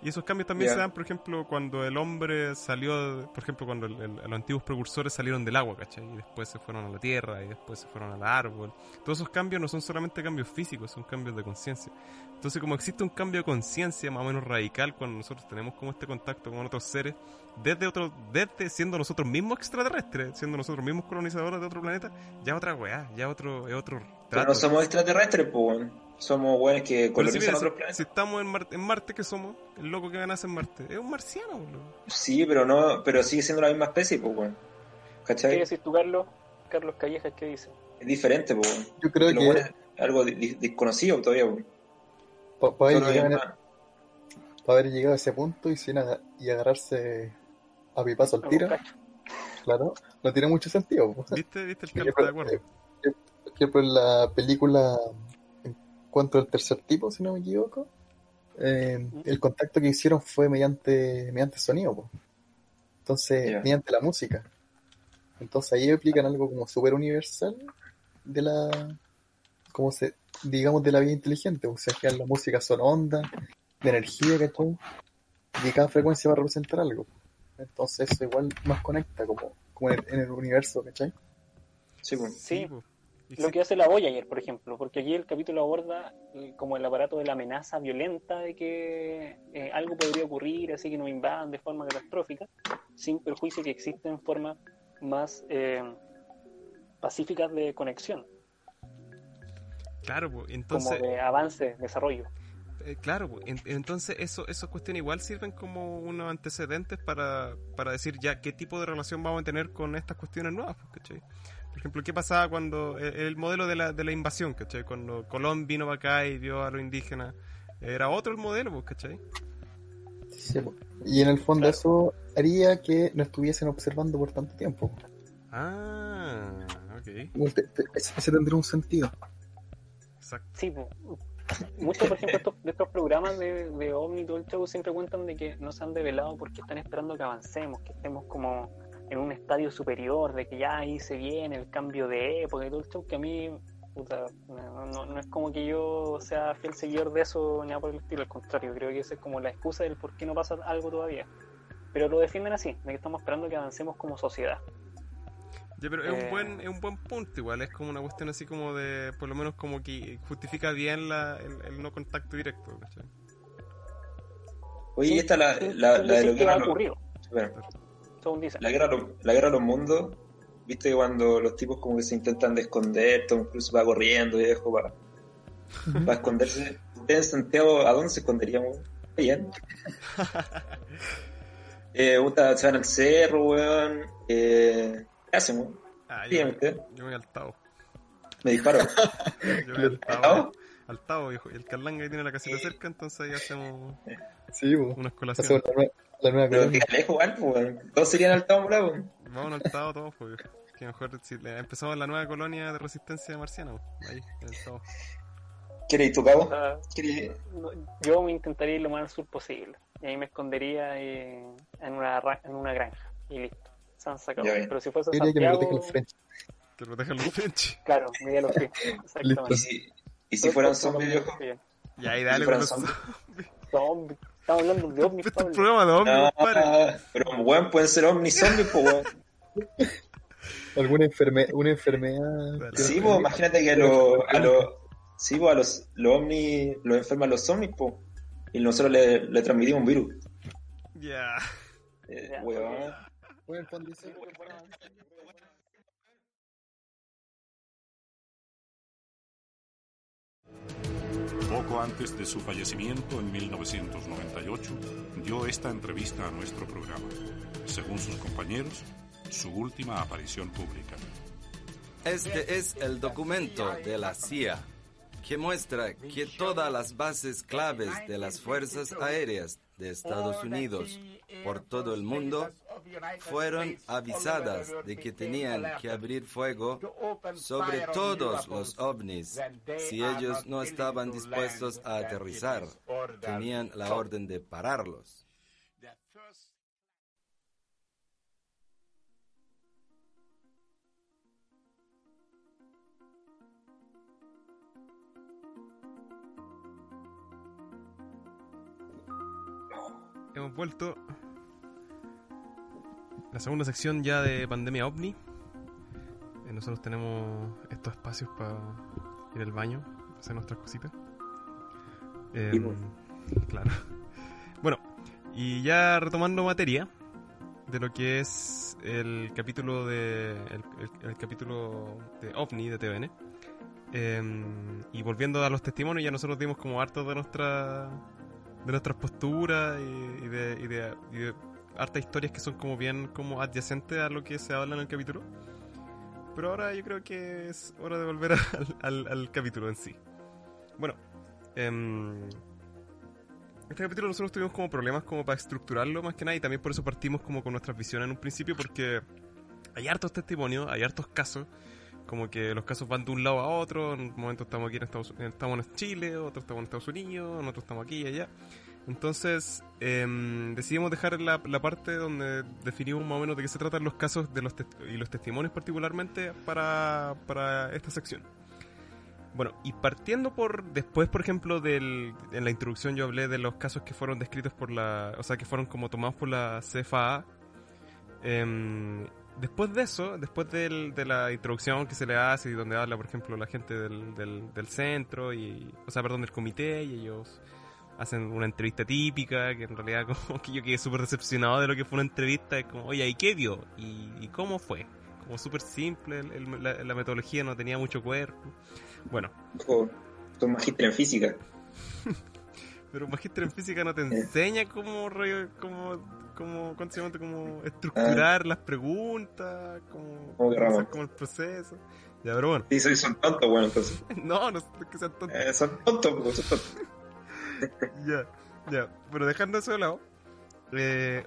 Y esos cambios también se dan, por ejemplo, cuando el hombre salió, por ejemplo, cuando el- el- los antiguos precursores salieron del agua, ¿cachai? Y después se fueron a la tierra, y después se fueron al árbol. Todos esos cambios no son solamente cambios físicos, son cambios de conciencia. Entonces, como existe un cambio de conciencia más o menos radical cuando nosotros tenemos como este contacto con otros seres, desde otro, desde siendo nosotros mismos extraterrestres, siendo nosotros mismos colonizadores de otro planeta, ya otra weá, ya otro, es otro Pero no somos extraterrestres, pues, weón. Somos weones que si, colonizan mira, si- otros si planetas. estamos en Marte, en Marte, ¿qué somos? El loco que nace en Marte. Es un marciano, boludo. Sí, pero no, pero sigue siendo la misma especie, pues, weón. ¿Qué ¿Cachai? decís tú, Carlos? Carlos Callejas, ¿qué dice? Es diferente, pues, weón. Yo creo que weones- algo desconocido todavía, weón. para haber, llegado, es en- más- pa' haber llegado a ese punto y, sin aga- y agarrarse a pipazo al tiro, claro, no tiene mucho sentido. po. ¿Viste? ¿Viste el Carlos? pero, ¿Está de acuerdo? eh, Por ejemplo, en la película Encuentro del tercer tipo, si no me equivoco, eh, el contacto que hicieron fue mediante, mediante sonido, po. entonces, mediante la música. Entonces ahí explican algo como súper universal de la, como se, digamos, de la vida inteligente. O sea, que la música son ondas, de energía, ¿cachai? Y cada frecuencia va a representar algo. Entonces eso igual más conecta como, como en, el, en el universo, ¿cachai? Sí, pues. Sí. Lo que hace la Voyager, por ejemplo, porque aquí el capítulo aborda eh, como el aparato de la amenaza violenta de que eh, algo podría ocurrir, así que nos invadan de forma catastrófica, sin perjuicio que existen formas más eh, pacíficas de conexión, Claro, po. como entonces, de avance, desarrollo. eh, claro. En- entonces eso, esas cuestiones igual sirven como unos antecedentes para, para decir ya qué tipo de relación vamos a tener con estas cuestiones nuevas, ¿cachai? Por ejemplo, ¿qué pasaba cuando el, el modelo de la, de la invasión, ¿cachai? Cuando Colón vino para acá y vio a los indígenas, era otro el modelo, pues, ¿cachai? Sí. Y en el fondo Claro. eso haría que no estuviesen observando por tanto tiempo. Ah, ok, Ese tendría un sentido. exacto. Sí, muchos, por ejemplo, estos, de estos programas de, de OVNI y todo el show siempre cuentan de que no se han develado porque están esperando que avancemos, que estemos como en un estadio superior, de que ya ahí se viene el cambio de época y todo el show, que a mí, puta, no, no- no es como que yo sea fiel seguidor de eso ni nada por el estilo, al contrario, creo que esa es como la excusa del por qué no pasa algo todavía. Pero lo defienden así, de que estamos esperando que avancemos como sociedad. Ya, pero es un Eh. buen es un buen punto igual, es como una cuestión así como de, por lo menos como que justifica bien la, el, el no contacto directo, ¿cachai? Oye, y esta la, la, sin la de lo que va la guerra, a los- la guerra a los mundos, viste cuando los tipos como que se intentan de esconder, Tom Cruise va corriendo viejo para, para esconderse. Ustedes en Santiago, ¿a dónde se esconderíamos? Bien. eh, puta, se van al cerro, weón. Eh, ¿Qué hacen, weón? Ah, yo, yo me voy al Tao. Me disparo. Yo me voy al ¿Al Tao. Tao? Al Tao, viejo. Y el Carlanga que tiene la casita cerca, entonces ahí hacemos Sí, unas Hacemos colaciones. La nueva, Pero colonia. que lejos, pues, weón. Todos serían al Tao Morado, weón. Vamos al Tao todos, pues, viejo. Que mejor si le- empezamos la nueva colonia de resistencia marciana, pues, ahí, en el Tao. ¿Quieres ir tu cabo? sea, ¿Quieres no- yo me intentaría ir lo más al sur posible. Y ahí me escondería eh, en, una, ra- en una granja. Y listo. Se han sacado. Pero si fuese Yo diría que me Santiago, el French. Que protejan los French. claro, me iría a los pies. ¿Y Exactamente. si, y si fueran zombies, viejo? Bien. Y ahí ¿Y dale si con fueran los zombies? Zombies. Estamos hablando de ovnis, Este es un Pablo. programa de hombres, No, compadre. pero weón, pueden ser ovnis zombies, pues weón. Alguna enferme una enfermedad. Dale. Sí, pues imagínate que a los, a los, sí, pues a los, los ovnis los enferman los zombies, pues. Y nosotros le, le transmitimos un virus. Ya. Eh, Ya. weón. Poco antes de su fallecimiento en 1998, dio esta entrevista a nuestro programa. Según sus compañeros, su última aparición pública. Este es el documento de la CIA que muestra que todas las bases claves de las Fuerzas Aéreas de Estados Unidos por todo el mundo fueron avisadas de que tenían que abrir fuego sobre todos los ovnis si ellos no estaban dispuestos a aterrizar. Tenían la orden de pararlos. Hemos vuelto. La segunda sección ya de Pandemia OVNI. Eh, nosotros tenemos estos espacios para ir al baño, hacer nuestras cositas. Eh, pues. claro. Bueno, y ya retomando materia de lo que es el capítulo de el, el- el capítulo de OVNI de TVN. eh, y volviendo a los testimonios, ya nosotros dimos como hartos de nuestra de nuestras posturas y, y de, y, de, y de hartas historias que son como bien como adyacentes a lo que se habla en el capítulo. Pero ahora yo creo que es hora de volver al, al- al capítulo en sí. Bueno, em, este capítulo nosotros tuvimos como problemas como para estructurarlo más que nada y también por eso partimos como con nuestras visiones en un principio porque hay hartos testimonios, hay hartos casos como que los casos van de un lado a otro, en un momento estamos aquí en Estados estamos en Chile, otro estamos en Estados Unidos, en otro estamos aquí y allá. Entonces em, decidimos dejar la, parte donde definimos más o menos de qué se tratan los casos de los y los testimonios particularmente para, para esta sección. Bueno, y partiendo por después, por ejemplo, del, en la introducción yo hablé de los casos que fueron descritos por la, o sea, que fueron como tomados por la CFA. Em, después de eso, después del- de la introducción que se le hace y donde habla, por ejemplo, la gente del, del, del centro y, o sea, perdón, del comité y ellos hacen una entrevista típica que en realidad como que yo quedé súper decepcionado de lo que fue una entrevista, es como, oye, ¿y qué vio? ¿Y, y cómo fue? Como súper simple, el- el- la, la metodología no tenía mucho cuerpo. Bueno, Ojo, Son magíster en física. pero un magíster en física no te enseña cómo, cómo, cómo, ¿cuánto se llama? cómo estructurar las preguntas, cómo, hacer como el proceso. Ya, pero bueno, Sí, soy- son tontos, bueno, entonces. no, no es que sean tontos. Eh, son tontos, pues, son tontos. Ya, ya, pero dejando eso de lado, eh,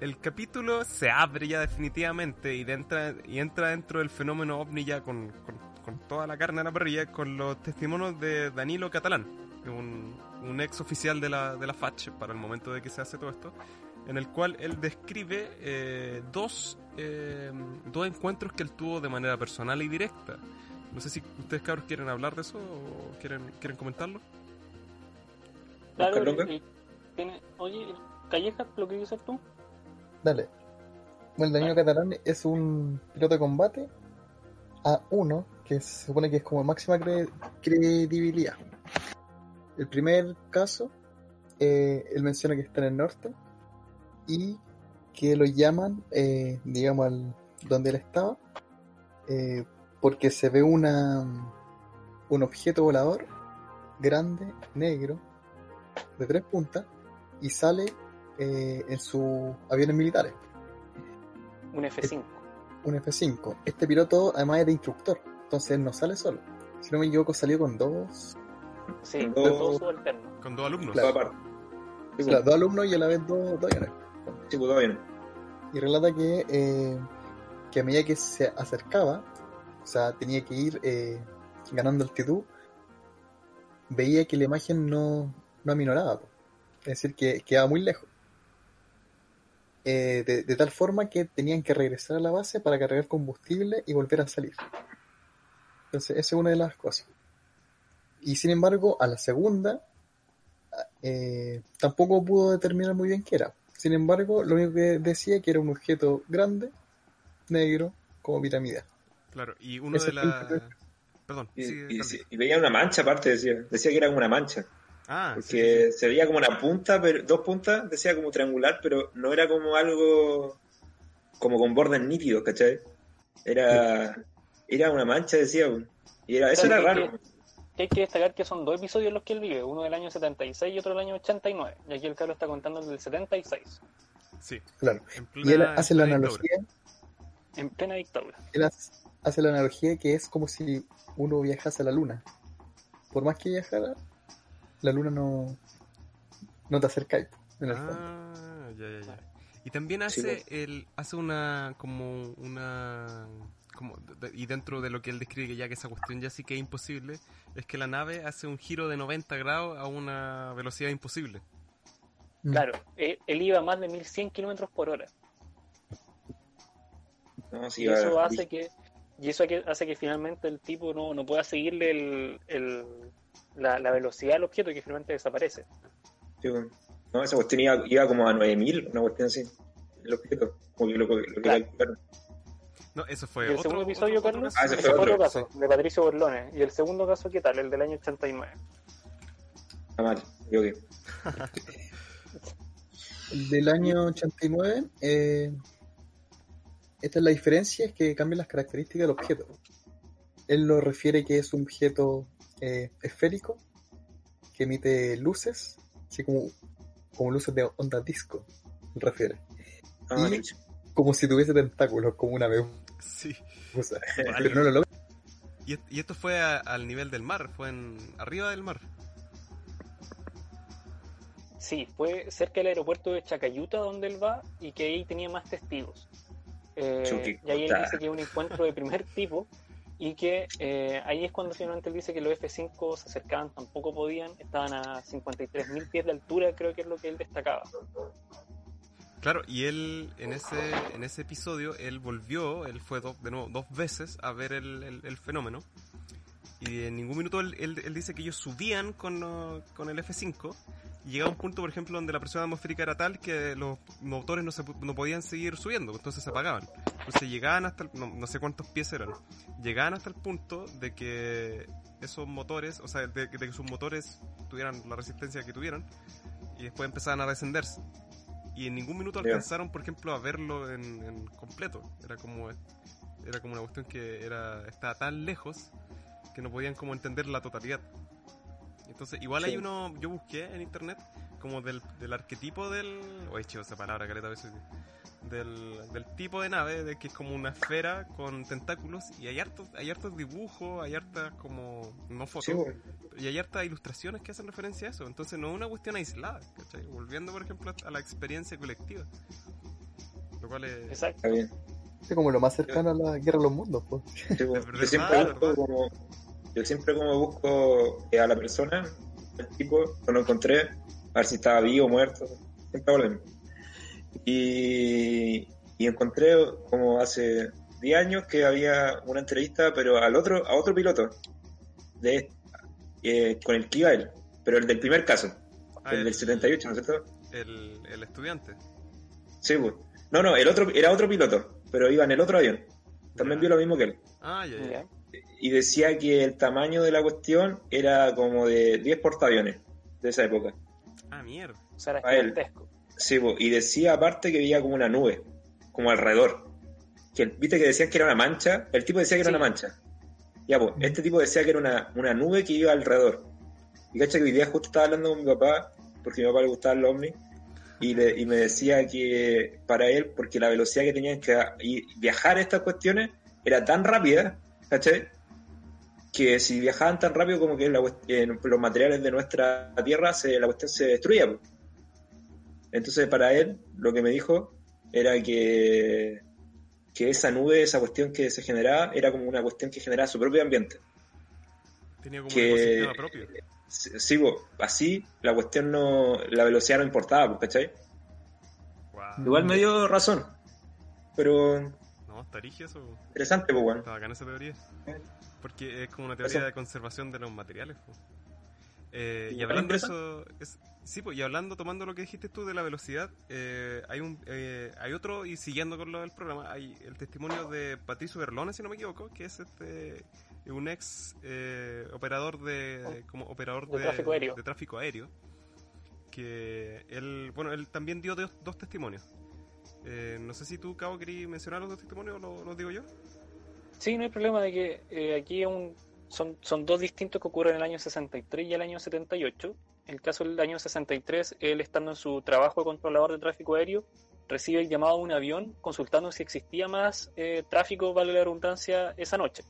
el capítulo se abre ya definitivamente y, de entra, y entra dentro del fenómeno ovni ya con, con, con toda la carne a la parrilla con los testimonios de Danilo Catalán, un, un ex oficial de la, de la FACH para el momento de que se hace todo esto, en el cual él describe eh, dos, eh, dos encuentros que él tuvo de manera personal y directa. No sé si ustedes cabros quieren hablar de eso o quieren, quieren comentarlo. Claro, el- Longa. el- tiene, oye, Calleja, lo que dices tú, Dale. Bueno, el Danilo Catalán es un piloto de combate A1 que se supone que es como máxima cre- credibilidad. El primer caso, eh, él menciona que está en el norte y que lo llaman, eh, digamos, al, donde él estaba, eh, porque se ve una, un objeto volador grande, negro, de tres puntas, y sale eh, en sus aviones militares, Un F5. un F-5. Este piloto además es de instructor, entonces él no sale solo. Si no me equivoco, salió con dos, Sí, Dos- dos subalternos. Con dos alumnos. Toda parte. Sí, claro, dos alumnos y a la vez dos, dos aviones. sí, pues. Y relata que, eh, que a medida que se acercaba, o sea, tenía que ir eh, ganando altitud, veía que la imagen no, no aminoraba. po. Es decir, que quedaba muy lejos. Eh, de, de tal forma que tenían que regresar a la base para cargar combustible y volver a salir. Entonces, esa es una de las cosas. Y sin embargo, a la segunda, eh, tampoco pudo determinar muy bien qué era. Sin embargo, lo único que decía que era un objeto grande, negro, como piramidal. Claro, y uno Ese de las... Perdón, Y, sigue, y- veía una mancha aparte, decía. Decía que era como una mancha. Ah, sí, Porque sí, sí. se veía como una punta, pero dos puntas, decía como triangular, pero no era como algo como con bordes nítidos, ¿cachai? Era, era una mancha, decía. Y era, eso era raro. Que hay que destacar que son dos episodios los que él vive, uno del año 76 y otro del año 89. Y aquí el Carlos está contando el del 76, Sí, Claro. Y él hace la analogía, en plena dictadura. él hace, hace la analogía que es como si uno viajase a la luna. Por más que viajara, la luna no, no te acercáis, en el fondo. Ah, ya, ya, ya. Y también Sí, hace el hace una como una como de- y dentro de lo que él describe que ya que esa cuestión ya sí que es imposible, es que la nave hace un giro de 90 grados a una velocidad imposible. Mm. Claro, él, él iba a más de 1100 kilómetros por hora. No, sí, Y eso hace que y eso hace que finalmente el tipo no, no pueda seguirle el, el- la, la velocidad del objeto que finalmente desaparece. sí, bueno. No, esa cuestión iba, iba como a 9000, una cuestión así. El objeto, como que lo, lo que Claro. No, eso fue y el otro, segundo episodio, otro- otro Carlos, Ah, ese ese fue otro, otro caso, de Patricio Borlones. Y el segundo caso, ¿qué tal? El del año 89. Está mal, yo que. El del año 89, eh, esta es la diferencia, es que cambian las características del objeto. Él lo refiere que es un objeto eh, esférico que emite luces, así como, como luces de onda disco, refiere. Ah, Y-. Como si tuviese tentáculos, como una medusa. Sí. Pero no lo logra. Y, y esto fue a- al nivel del mar, fue en arriba del mar. Sí, fue cerca del aeropuerto de Chacayuta donde él va y que ahí tenía más testigos. Eh, y ahí él dice que es un encuentro de primer tipo y que eh, ahí es cuando finalmente él dice que los F-5 se acercaban, tampoco podían, estaban a 53.000 pies de altura, creo que es lo que él destacaba. Claro, y él en ese en ese episodio él volvió, él fue de nuevo dos veces a ver el, el- fenómeno y en ningún minuto él, él- él dice que ellos subían con, con el F5 y llegaba un punto, por ejemplo, donde la presión atmosférica era tal que los motores no, se, no podían seguir subiendo, entonces se apagaban. Entonces llegaban hasta, el- no, no sé cuántos pies eran, llegaban hasta el punto de que esos motores, o sea, de, de que sus motores tuvieran la resistencia que tuvieran y después empezaban a descenderse y en ningún minuto alcanzaron, por ejemplo, a verlo en, en completo. Era como era como una cuestión que era estaba tan lejos que no podían como entender la totalidad. Entonces, igual Sí. hay uno, yo busqué en internet como del, del arquetipo del, oye, chido, esa palabra caleta a veces, del, del tipo de nave, de que es como una esfera con tentáculos y hay hartos, hay hartos dibujos, hay hartas como, no fotos, Sí, bueno. y hay hartas ilustraciones que hacen referencia a eso. Entonces no es una cuestión aislada, ¿cachai? Volviendo, por ejemplo, a la experiencia colectiva. Lo cual es... Exacto. Está bien. Es como lo más cercano a la guerra de los mundos. pues. Sí, bueno. siempre como. Yo siempre como busco eh, a la persona, el tipo, lo encontré, a ver si estaba vivo o muerto. Siempre hago lo mismo. Y, y encontré como hace 10 años que había una entrevista, pero al otro, a otro piloto, de eh, con el que iba él, pero el del primer caso, Ah, el del 78, ¿no es cierto? el, el estudiante. Sí, pues. No, no, el otro era otro piloto, pero iba en el otro avión. También vio lo mismo que él. Ah, ya, ya. Ya. Y decía que el tamaño de la cuestión era como de 10 portaaviones de esa época. Ah, mierda. O sea, era A él. gigantesco. Sí, po, y decía aparte que veía como una nube, como alrededor. Que, Viste que decían que era una mancha, el tipo decía que era una mancha. Ya, pues, este tipo decía que era una, una nube que iba alrededor. Y cacha que hoy día justo estaba hablando con mi papá, porque a mi papá le gustaban los ovnis, y, le- y me decía que para él, porque la velocidad que tenían que viajar estas cuestiones era tan rápida, ¿cachai? Que si viajaban tan rápido como que la en los materiales de nuestra tierra, se, la cuestión se destruía. pues. Entonces, para él, lo que me dijo era que, que esa nube, esa cuestión que se generaba, era como una cuestión que generaba su propio ambiente. Tenía como Que- un ecosistema propio. Sí, po, así la cuestión no, la velocidad no importaba, pues, ¿cachai? Guau. Igual me dio razón, pero No, está rígido eso. interesante, pues, bueno. Está bacana esa teoría. Porque es como una teoría Eso. de conservación de los materiales. po. Eh, y hablando de eso, es, sí, pues, y hablando, tomando lo que dijiste tú de la velocidad, eh, hay un eh, hay otro, y siguiendo con lo del programa, hay el testimonio de Patricio Berlone, si no me equivoco, que es este un ex eh, operador de como operador De de, tráfico aéreo. de tráfico aéreo, que él, bueno, él también dio dos, dos testimonios. Eh, no sé si tú, Cabo, querías mencionar los dos testimonios o lo- los digo yo. Sí, no hay problema de que eh, aquí son, dos distintos que ocurren en el año 63 y el año 78. En el caso del año 63, él estando en su trabajo de controlador de tráfico aéreo, recibe el llamado a un avión consultando si existía más eh, tráfico, vale la redundancia, esa noche.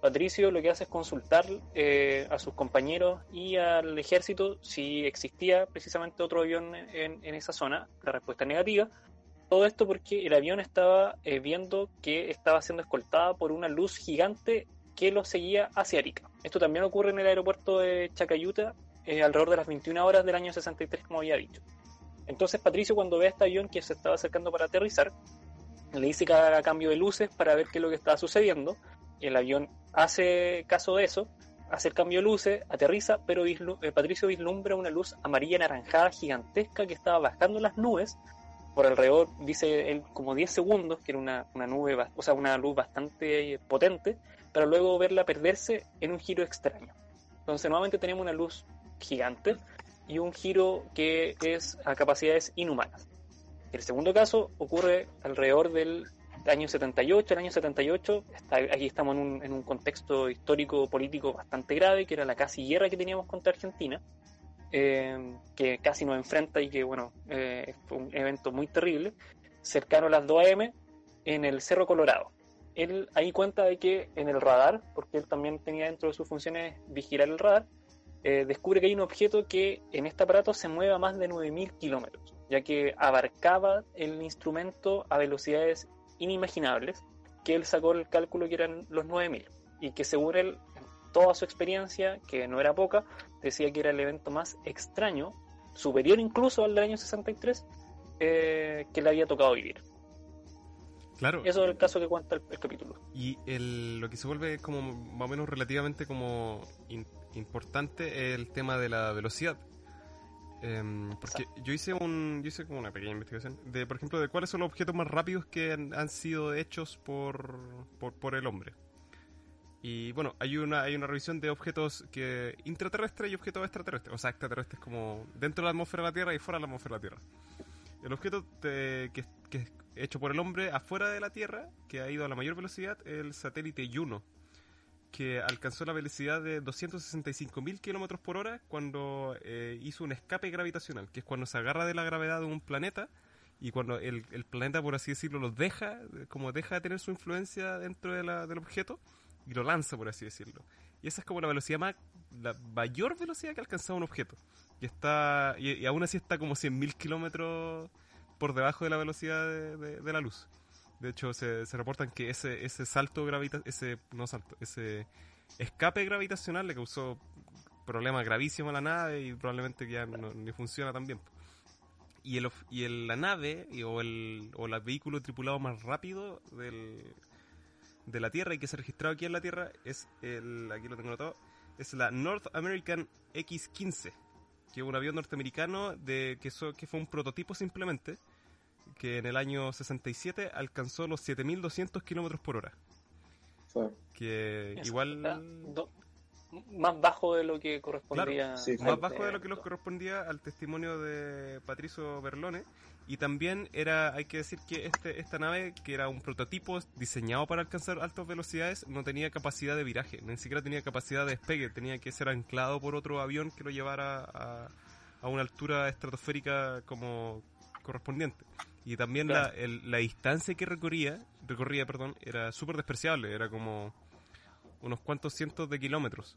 Patricio lo que hace es consultar a sus compañeros y al ejército si existía precisamente otro avión en, en esa zona. La respuesta es negativa. Todo esto porque el avión estaba eh, viendo que estaba siendo escoltada por una luz gigante que lo seguía hacia Arica. Esto también ocurre en el aeropuerto de Chacayuta eh, alrededor de las 21 horas del año 63, como había dicho. Entonces Patricio cuando ve a este avión que se estaba acercando para aterrizar, le dice que haga cambio de luces para ver qué es lo que estaba sucediendo. El avión hace caso de eso, hace el cambio de luces, aterriza, pero eh, Patricio vislumbra una luz amarilla anaranjada gigantesca que estaba bajando las nubes por alrededor, dice él, como 10 segundos, que era una, una nube, o sea, una luz bastante eh, potente, para luego verla perderse en un giro extraño. Entonces, nuevamente tenemos una luz gigante y un giro que es a capacidades inhumanas. El segundo caso ocurre alrededor del año 78. El año 78, está, aquí estamos en un, en un contexto histórico-político bastante grave, que era la casi guerra que teníamos contra Argentina eh, que casi nos enfrenta y que, bueno, eh, fue un evento muy terrible, cercano a las 2 AM en el Cerro Colorado. Él ahí cuenta de que en el radar, porque él también tenía dentro de sus funciones vigilar el radar, eh, descubre que hay un objeto que en este aparato se mueve a más de 9.000 kilómetros, ya que abarcaba el instrumento a velocidades inimaginables, que él sacó el cálculo que eran los 9.000, y que según él, toda su experiencia, que no era poca, decía que era el evento más extraño, superior incluso al del año 63, eh, que le había tocado vivir. Claro. Eso es el caso que cuenta el, el capítulo. Y el, lo que se vuelve como más o menos relativamente como in- importante es el tema de la velocidad. Em, porque yo hice un yo hice como una pequeña investigación de por ejemplo de cuáles son los objetos más rápidos que han, han sido hechos por, por por el hombre. Y bueno, hay una hay una revisión de objetos que intraterrestres y objetos extraterrestres, o sea, extraterrestres como dentro de la atmósfera de la Tierra y fuera de la atmósfera de la Tierra. El objeto que, hecho por el hombre afuera de la Tierra, que ha ido a la mayor velocidad, el satélite Juno, que alcanzó la velocidad de 265.000 kilómetros por hora cuando eh, hizo un escape gravitacional, que es cuando se agarra de la gravedad de un planeta y cuando el, planeta, por así decirlo, lo deja, como deja de tener su influencia dentro del objeto y lo lanza, por así decirlo. Y esa es como la velocidad más, la mayor velocidad que ha un objeto. Y está, y, aún así está como 100.000 kilómetros por debajo de la velocidad de, la luz. De hecho, se, reportan que ese, ese salto gravita, ese, no salto, ese escape gravitacional le causó problemas gravísimos a la nave y probablemente ya no, ni funciona tan bien. Y, el, y el- la nave y- o, el, o el vehículo tripulado más rápido del, de la Tierra y que se ha registrado aquí en la Tierra es el, aquí lo tengo anotado, es la North American X-15, que es un avión norteamericano de que, so- que fue un prototipo simplemente, que en el año 67 alcanzó los 7.200 kilómetros por hora. Que igual... do- más bajo de lo que correspondía. sí, más al- bajo de lo que los correspondía al testimonio de Patricio Berlone. Y también era hay que decir que este esta nave que era un prototipo diseñado para alcanzar altas velocidades no tenía capacidad de viraje ni siquiera tenía capacidad de despegue tenía que ser anclado por otro avión que lo llevara a, a una altura estratosférica como correspondiente. Y también la, el- la distancia que recorría recorría perdón era súper despreciable era como unos cuantos cientos de kilómetros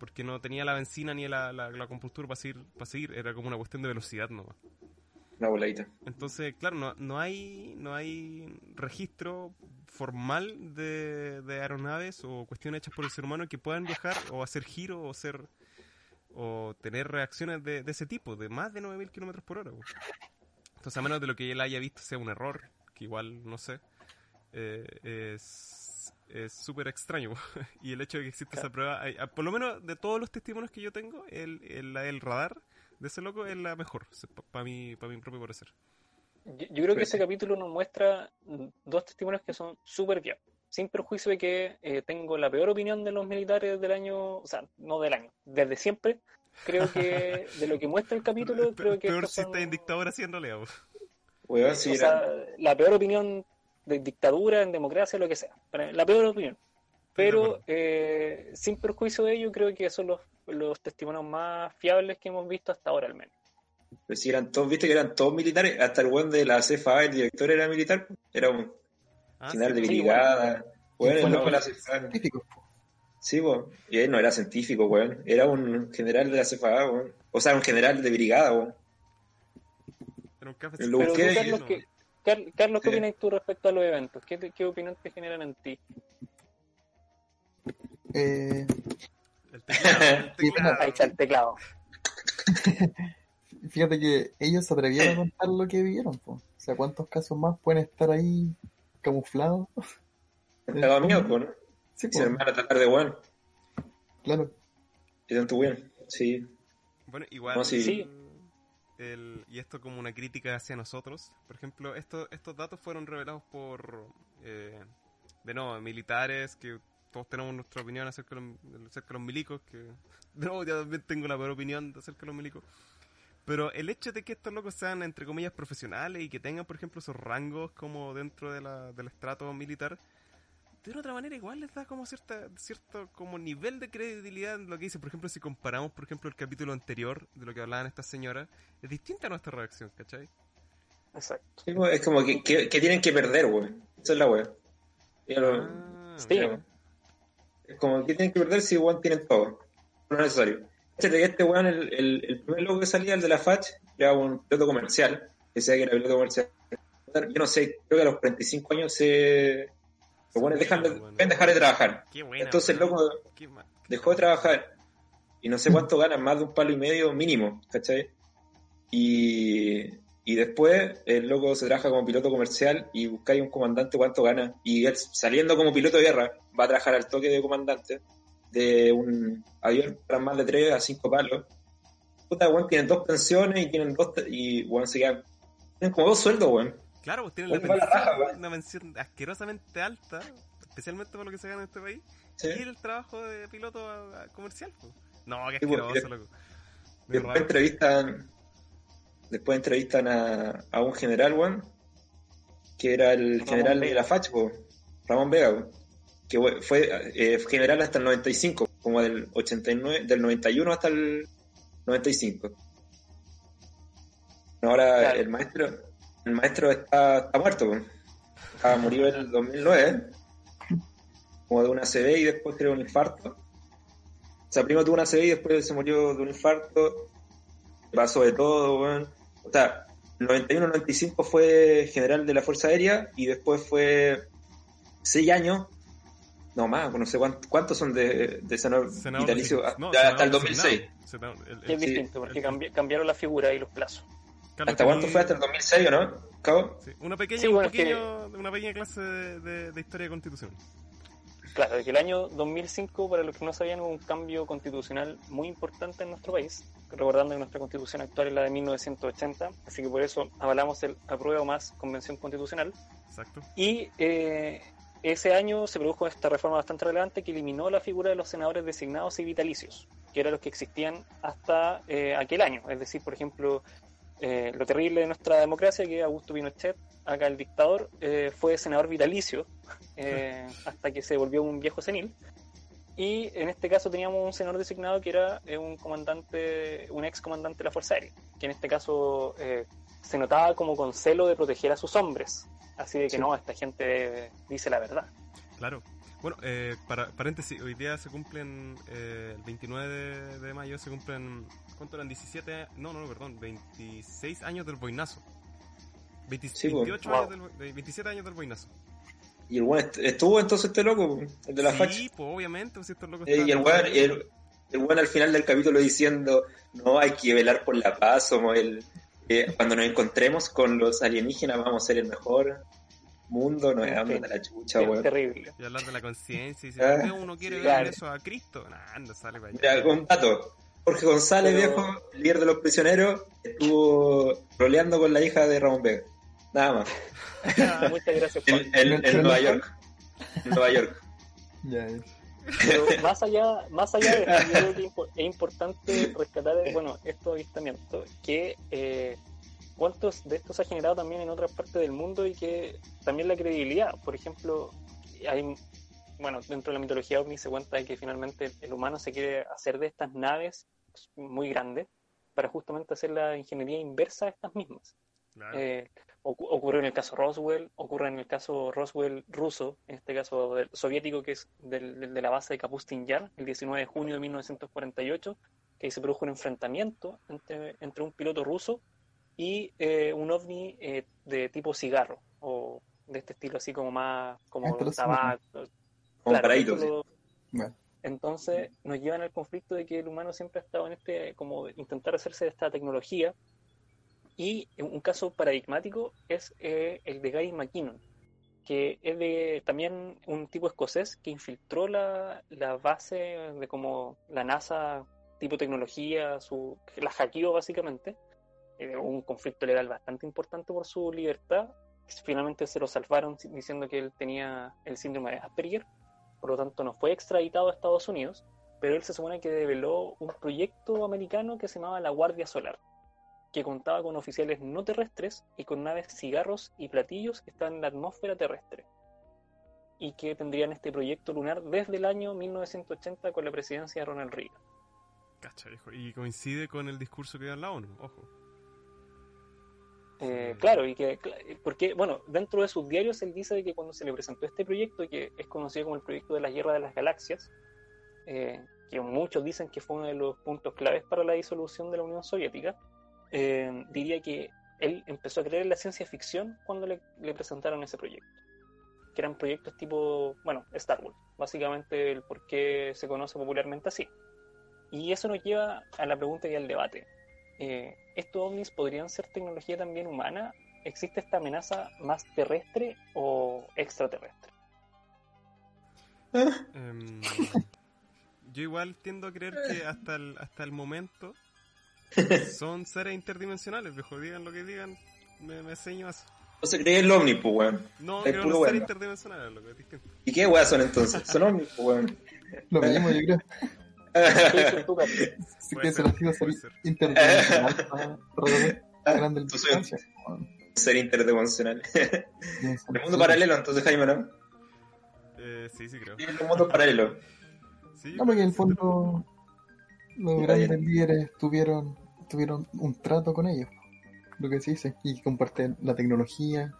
porque no tenía la benzina ni la, la, la compostura para seguir, para seguir, era como una cuestión de velocidad nomás. Una voladita. Entonces, claro, no, no hay no hay registro formal de, de aeronaves o cuestiones hechas por el ser humano que puedan viajar o hacer giro o ser o tener reacciones de, de ese tipo, de más de 9.000 kilómetros por hora. Entonces, a menos de lo que él haya visto sea un error, que igual no sé, eh, es es súper extraño. y el hecho de que exista esa prueba, hay- ah, por lo menos de todos los testimonios que yo tengo, el, el, del radar de ese loco es la mejor, para mi, pa mi propio parecer. Yo, yo creo que ese capítulo nos muestra mm, dos testimonios que son súper viables. Sin perjuicio de que eh, tengo la peor opinión de los militares del año, o sea, no del año, desde siempre. Creo que de lo que muestra el capítulo, creo que. Peor si son- está en dictadura o sea, era- la peor opinión de dictadura, en democracia, lo que sea. La peor opinión. Pero eh, sin perjuicio de ello, creo que son los, los testimonios más fiables que hemos visto hasta ahora, al menos. pero sí eran todos, viste que eran todos militares, hasta el weón de la CFA, el director era militar, era un Ah, general sí, de brigada. Weón, el Bueno, loco de la CFA. científicos, po. Sí, po. y él no era científico, weón, era un general de la CFA, weón. O sea, un general de brigada, weón. Era un café Lo Pero y- Carlos. ¿qué, Car- Carlos, ¿qué Sí. opinas tú respecto a los eventos? ¿Qué, qué opinión te generan en ti? Eh, El teclado, el. Ahí está el teclado. fíjate que ellos se atrevieron a contar lo que vieron, po. O sea, ¿cuántos casos más pueden estar ahí camuflados? Daba miedo, po, ¿no? Sí, po, me van a tratar de weón. claro. Y tanto weón. Sí. Bueno, igual. No, sí. Sí. El- y esto como una crítica hacia nosotros. Por ejemplo, esto, estos datos fueron revelados por, eh, de nuevo, militares, que todos tenemos nuestra opinión acerca de los, acerca de los milicos, que de nuevo yo también tengo la peor opinión acerca de los milicos. Pero el hecho de que estos locos sean, entre comillas, profesionales y que tengan, por ejemplo, esos rangos como dentro de la, del estrato militar, de una otra manera igual les da como cierta cierto como nivel de credibilidad en lo que dice. Por ejemplo, si comparamos, por ejemplo, el capítulo anterior de lo que hablaban estas señoras, es distinta a nuestra reacción, ¿cachai? Exacto. Sí, po, Es como que, que, que tienen que perder, weón. Esa es la lo- Ah, Sí. mira. Es como que tienen que perder si weón tienen todo. No es necesario. Este, este weón, el, el, el primer logo que salía, el de la FACH, era un piloto comercial. Que decía que era piloto comercial. Yo no sé, creo que a los 45 años se. Los weones dejan de, Bueno. dejar de trabajar. Qué buena. Entonces el loco dejó de trabajar. Y no sé cuánto ganan, más de un palo y medio mínimo, ¿cachai? Y, y después el loco se trabaja como piloto comercial y buscáis un comandante cuánto gana. Y él saliendo como piloto de guerra va a trabajar al toque de comandante de un avión para más de 3 a 5 palos. Puta, weón, tienen dos pensiones y tienen dos... Y, weón, se quedan... Tienen como dos sueldos, weón. Claro, pues tienen la pensión, raja, weón. una pensión asquerosamente alta, especialmente por lo que se gana en este país, Sí. y el trabajo de piloto a- a comercial. pues. No, qué Sí, pues, asqueroso, mira. loco. Después raro. entrevistan, después entrevistan a, a un general, weón, que era el Ramón general de la FACH, po, Ramón Vega, que fue eh, general hasta el 95, como del 89, del 91 hasta el 95. Ahora Claro. el maestro, el maestro está, está muerto, de morir en el 2009, como de una CB y después creo un infarto. O sea, primero tuvo una CB y después se murió de un infarto. Pasó de todo, weón. O sea, 91-95 fue general de la Fuerza Aérea y después fue 6 años. No más, no sé cuántos, cuántos son de, de senador Senador vitalicio hasta, el 2006. designado. Senador- el- Que es distinto, porque el- cambi- cambiaron la figura y los plazos. Carlos, ¿Hasta cuánto fue? ¿Hasta el 2006 o no? ¿Cabo? sí, una pequeña, Sí, un bueno, es pequeño- una pequeña clase de, de- de historia de constitución. Claro, de que el año 2005, para los que no sabían, hubo un cambio constitucional muy importante en nuestro país, recordando que nuestra constitución actual es la de 1980, así que por eso avalamos el apruebo más convención constitucional. Exacto. Y eh, ese año se produjo esta reforma bastante relevante que eliminó la figura de los senadores designados y vitalicios, que eran los que existían hasta eh, aquel año. Es decir, por ejemplo, eh, lo terrible de nuestra democracia, que Augusto Pinochet, acá el dictador, eh, fue senador vitalicio eh, hasta que se volvió un viejo senil. Y en este caso teníamos un senador designado que era un comandante, un ex comandante de la Fuerza Aérea, que en este caso se notaba como con celo de proteger a sus hombres. Así de que Sí. no, esta gente dice la verdad. Claro. Bueno, eh, para paréntesis, hoy día se cumplen, eh, el 29 de, de mayo se cumplen, ¿cuánto eran? 17, no, no, perdón, 26 años del boinazo. 20 Sí, pues. 28 Wow. años del, bo- de 27 años del boinazo. Y el weón est- estuvo entonces este loco, el de la facha. Sí, pues obviamente, pues estos locos Eh, y el weón, el, el weón al final del capítulo diciendo, no, hay que velar por la paz, somos el... eh, cuando nos encontremos con los alienígenas vamos a ser el mejor mundo, no es En fin. ándate a la chucha, Es weón. terrible. Y hablar de la conciencia y si Ah, ¿por qué uno quiere sí, ver claro. eso a Cristo, nah, anda, sale para allá. Mira, un dato. Jorge González, Pero- viejo, líder de los prisioneros, estuvo roleando con la hija de Ramón Vega. Nada más. Muchas gracias, Juan. En, en- en Nueva York. En Nueva York. Ya, ya. Pero más allá, más allá de esto, yo creo que es importante rescatar, bueno, estos avistamientos, que eh, cuántos de estos se ha generado también en otras partes del mundo y que también la credibilidad, por ejemplo, hay, bueno, dentro de la mitología ovni se cuenta de que finalmente el humano se quiere hacer de estas naves muy grandes para justamente hacer la ingeniería inversa a estas mismas. Claro. Eh, ocu- ocurrió en el caso Roswell, ocurre en el caso Roswell ruso, en este caso del soviético, que es del- del- de la base de Kapustin Yar, el 19 de junio de 1948, que se produjo un enfrentamiento entre, entre un piloto ruso y eh, un ovni eh, de tipo cigarro, o de este estilo así como más como los tabaco. Claro, Bueno. entonces nos llevan al conflicto de que el humano siempre ha estado en este, como intentar hacerse de esta tecnología. Y un caso paradigmático es eh, el de Gary McKinnon, que es de también un tipo escocés que infiltró la, la base de como la NASA tipo tecnología, su, la hackeó básicamente. Eh, un conflicto legal bastante importante por su libertad. Finalmente se lo salvaron diciendo que él tenía el síndrome de Asperger por lo tanto no fue extraditado a Estados Unidos, pero él se supone que develó un proyecto americano que se llamaba la Guardia Solar, que contaba con oficiales no terrestres y con naves cigarros y platillos que están en la atmósfera terrestre, y que tendrían este proyecto lunar desde el año 1980 con la presidencia de Ronald Reagan. Cacha, viejo. Y coincide con el discurso que en la ONU, ojo. Eh, claro, y que, porque, bueno, dentro de sus diarios él dice de que cuando se le presentó este proyecto, que es conocido como el proyecto de la Guerra de las Galaxias, eh, que muchos dicen que fue uno de los puntos claves para la disolución de la Unión Soviética, eh, diría que él empezó a creer en la ciencia ficción cuando le, le presentaron ese proyecto, que eran proyectos tipo, bueno, Star Wars, básicamente el por qué se conoce popularmente así. Y eso nos lleva a la pregunta y al debate eh, ¿estos ovnis podrían ser tecnología también humana? ¿Existe esta amenaza más terrestre o extraterrestre? Em, yo igual tiendo a creer que hasta el, hasta el momento son seres interdimensionales, viejo. Digan lo que digan, me, me enseño eso. No se cree el ovni, pues, weón. No, Es creo puro los seres bueno. interdimensionales, lo que es distinto. ¿Y qué weas son entonces? Son ovnis, pues, weón. Lo mismo, yo creo. Ser, los iba a ser puede ser. interdimensional. Ser interdimensional. El mundo paralelo, entonces, Jaime, ¿no? Eh, sí, sí, creo. El mundo paralelo. Sí, No, porque en el fondo los grandes líderes tuvieron, tuvieron un trato con ellos, lo que se dice, y comparten la tecnología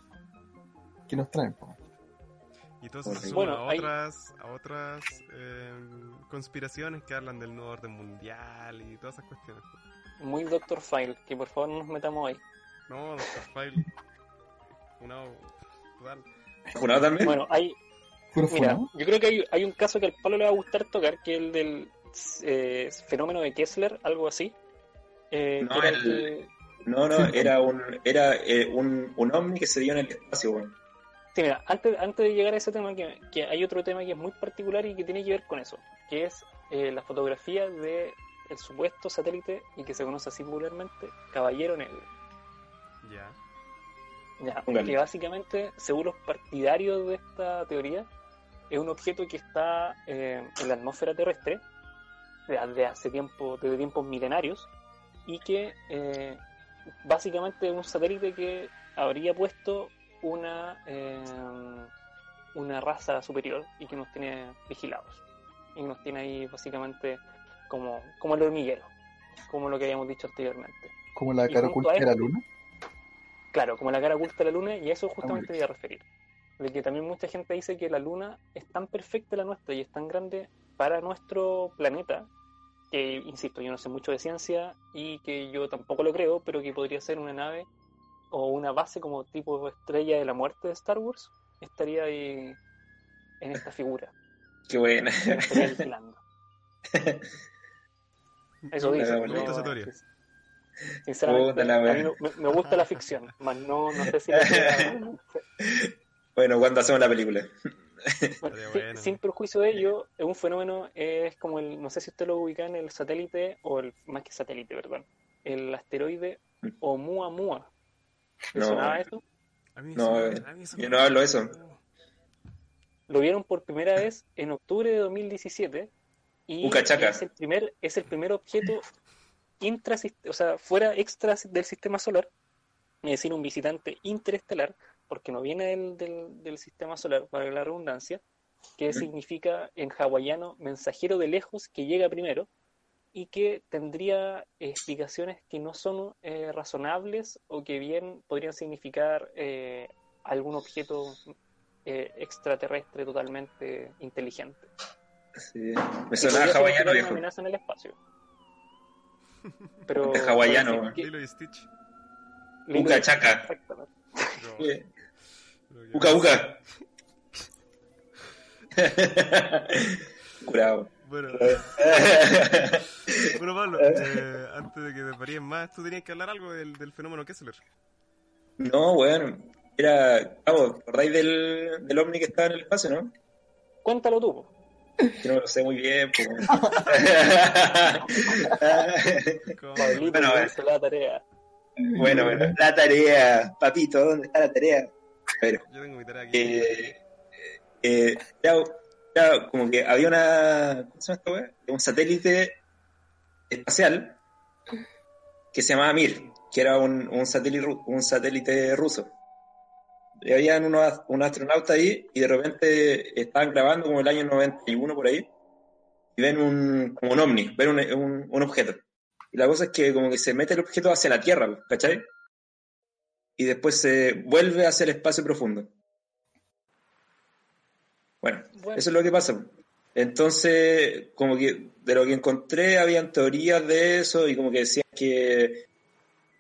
que nos traen. po. Y todo eso se suma Bueno, a hay- otras, a otras eh, conspiraciones que hablan del nuevo orden mundial y todas esas cuestiones. Muy Doctor File, que por favor no nos metamos ahí. No, Dr. File. Una total. ¿Jurado también? Bueno, hay, mira, funado. yo creo que hay, hay un caso que al Pablo le va a gustar tocar, que es el del eh, fenómeno de Kessler, algo así. Eh, No, el- No, era un era eh, un, un ovni que se dio en el espacio, weón. Sí, mira, antes, antes de llegar a ese tema, que, que hay otro tema que es muy particular y que tiene que ver con eso, que es eh, la fotografía de el supuesto satélite y que se conoce así popularmente, Caballero Negro. Ya. Ya, que básicamente, según los partidarios de esta teoría, es un objeto que está eh, en la atmósfera terrestre desde hace tiempo, desde tiempos milenarios, y que eh, básicamente es un satélite que habría puesto una eh, una raza superior y que nos tiene vigilados. Y nos tiene ahí básicamente como, como el hormiguero, como lo que habíamos dicho anteriormente. Como la cara oculta de la luna. Claro, como la cara oculta de la luna, y a eso justamente voy a referir. De que también mucha gente dice que la luna es tan perfecta la nuestra y es tan grande para nuestro planeta, que, insisto, yo no sé mucho de ciencia y que yo tampoco lo creo, pero que podría ser una nave o una base como tipo estrella de la muerte de Star Wars, estaría ahí en esta figura, Qué buena. Eso dice. Sinceramente, a mí me, me gusta la ficción, más no, no sé si la Bueno, cuando hacemos la película. Bueno, sin- sin perjuicio de ello, es un fenómeno, es como el, no sé si usted lo ubica en el satélite, o el, más que satélite, perdón, el asteroide Oumuamua. ¿Le No. sonaba eso? A mí No, eso- eh, a mí eso yo no hablo de eso. Lo vieron por primera vez en octubre de 2017 y es el primer, es el primer objeto intra, o sea, fuera extra del sistema solar, es decir, un visitante interestelar, porque no viene del, del, del sistema solar, para la redundancia, que significa en hawaiano mensajero de lejos que llega primero y que tendría explicaciones que no son eh, razonables o que bien podrían significar eh, algún objeto eh, extraterrestre totalmente inteligente. Sí. Me Que sonaba hawaiano, significar una viejo. amenaza en el espacio. Pero, Es hawaiano, Lilo y Stitch. que- Uca chaca. Uca. Curado. Bueno, bueno Pablo, eh, antes de que te parían más, tú tenías que hablar algo del, del fenómeno Kessler. No, bueno. Era. Vamos, ¿acordáis del, del ovni que estaba en el espacio, no? Cuéntalo tú. Que no lo sé muy bien. pues. Bueno, la tarea. bueno, bueno. La tarea. Papito, ¿dónde está la tarea? Bueno. Yo tengo mi tarea aquí. eh, eh, era, era como que había una ¿cómo se llama esta wea? un satélite espacial que se llamaba Mir, que era un, un satélite un satélite ruso. Y habían unos, unos astronautas ahí y de repente estaban grabando como el año 91 por ahí y ven un, como un ovni, ven un, un- un objeto. Y la cosa es que como que se mete el objeto hacia la Tierra, ¿cachai? Y después se vuelve hacia el espacio profundo. Bueno, Bueno, eso es lo que pasa. Entonces, como que de lo que encontré, habían teorías de eso y como que decían que,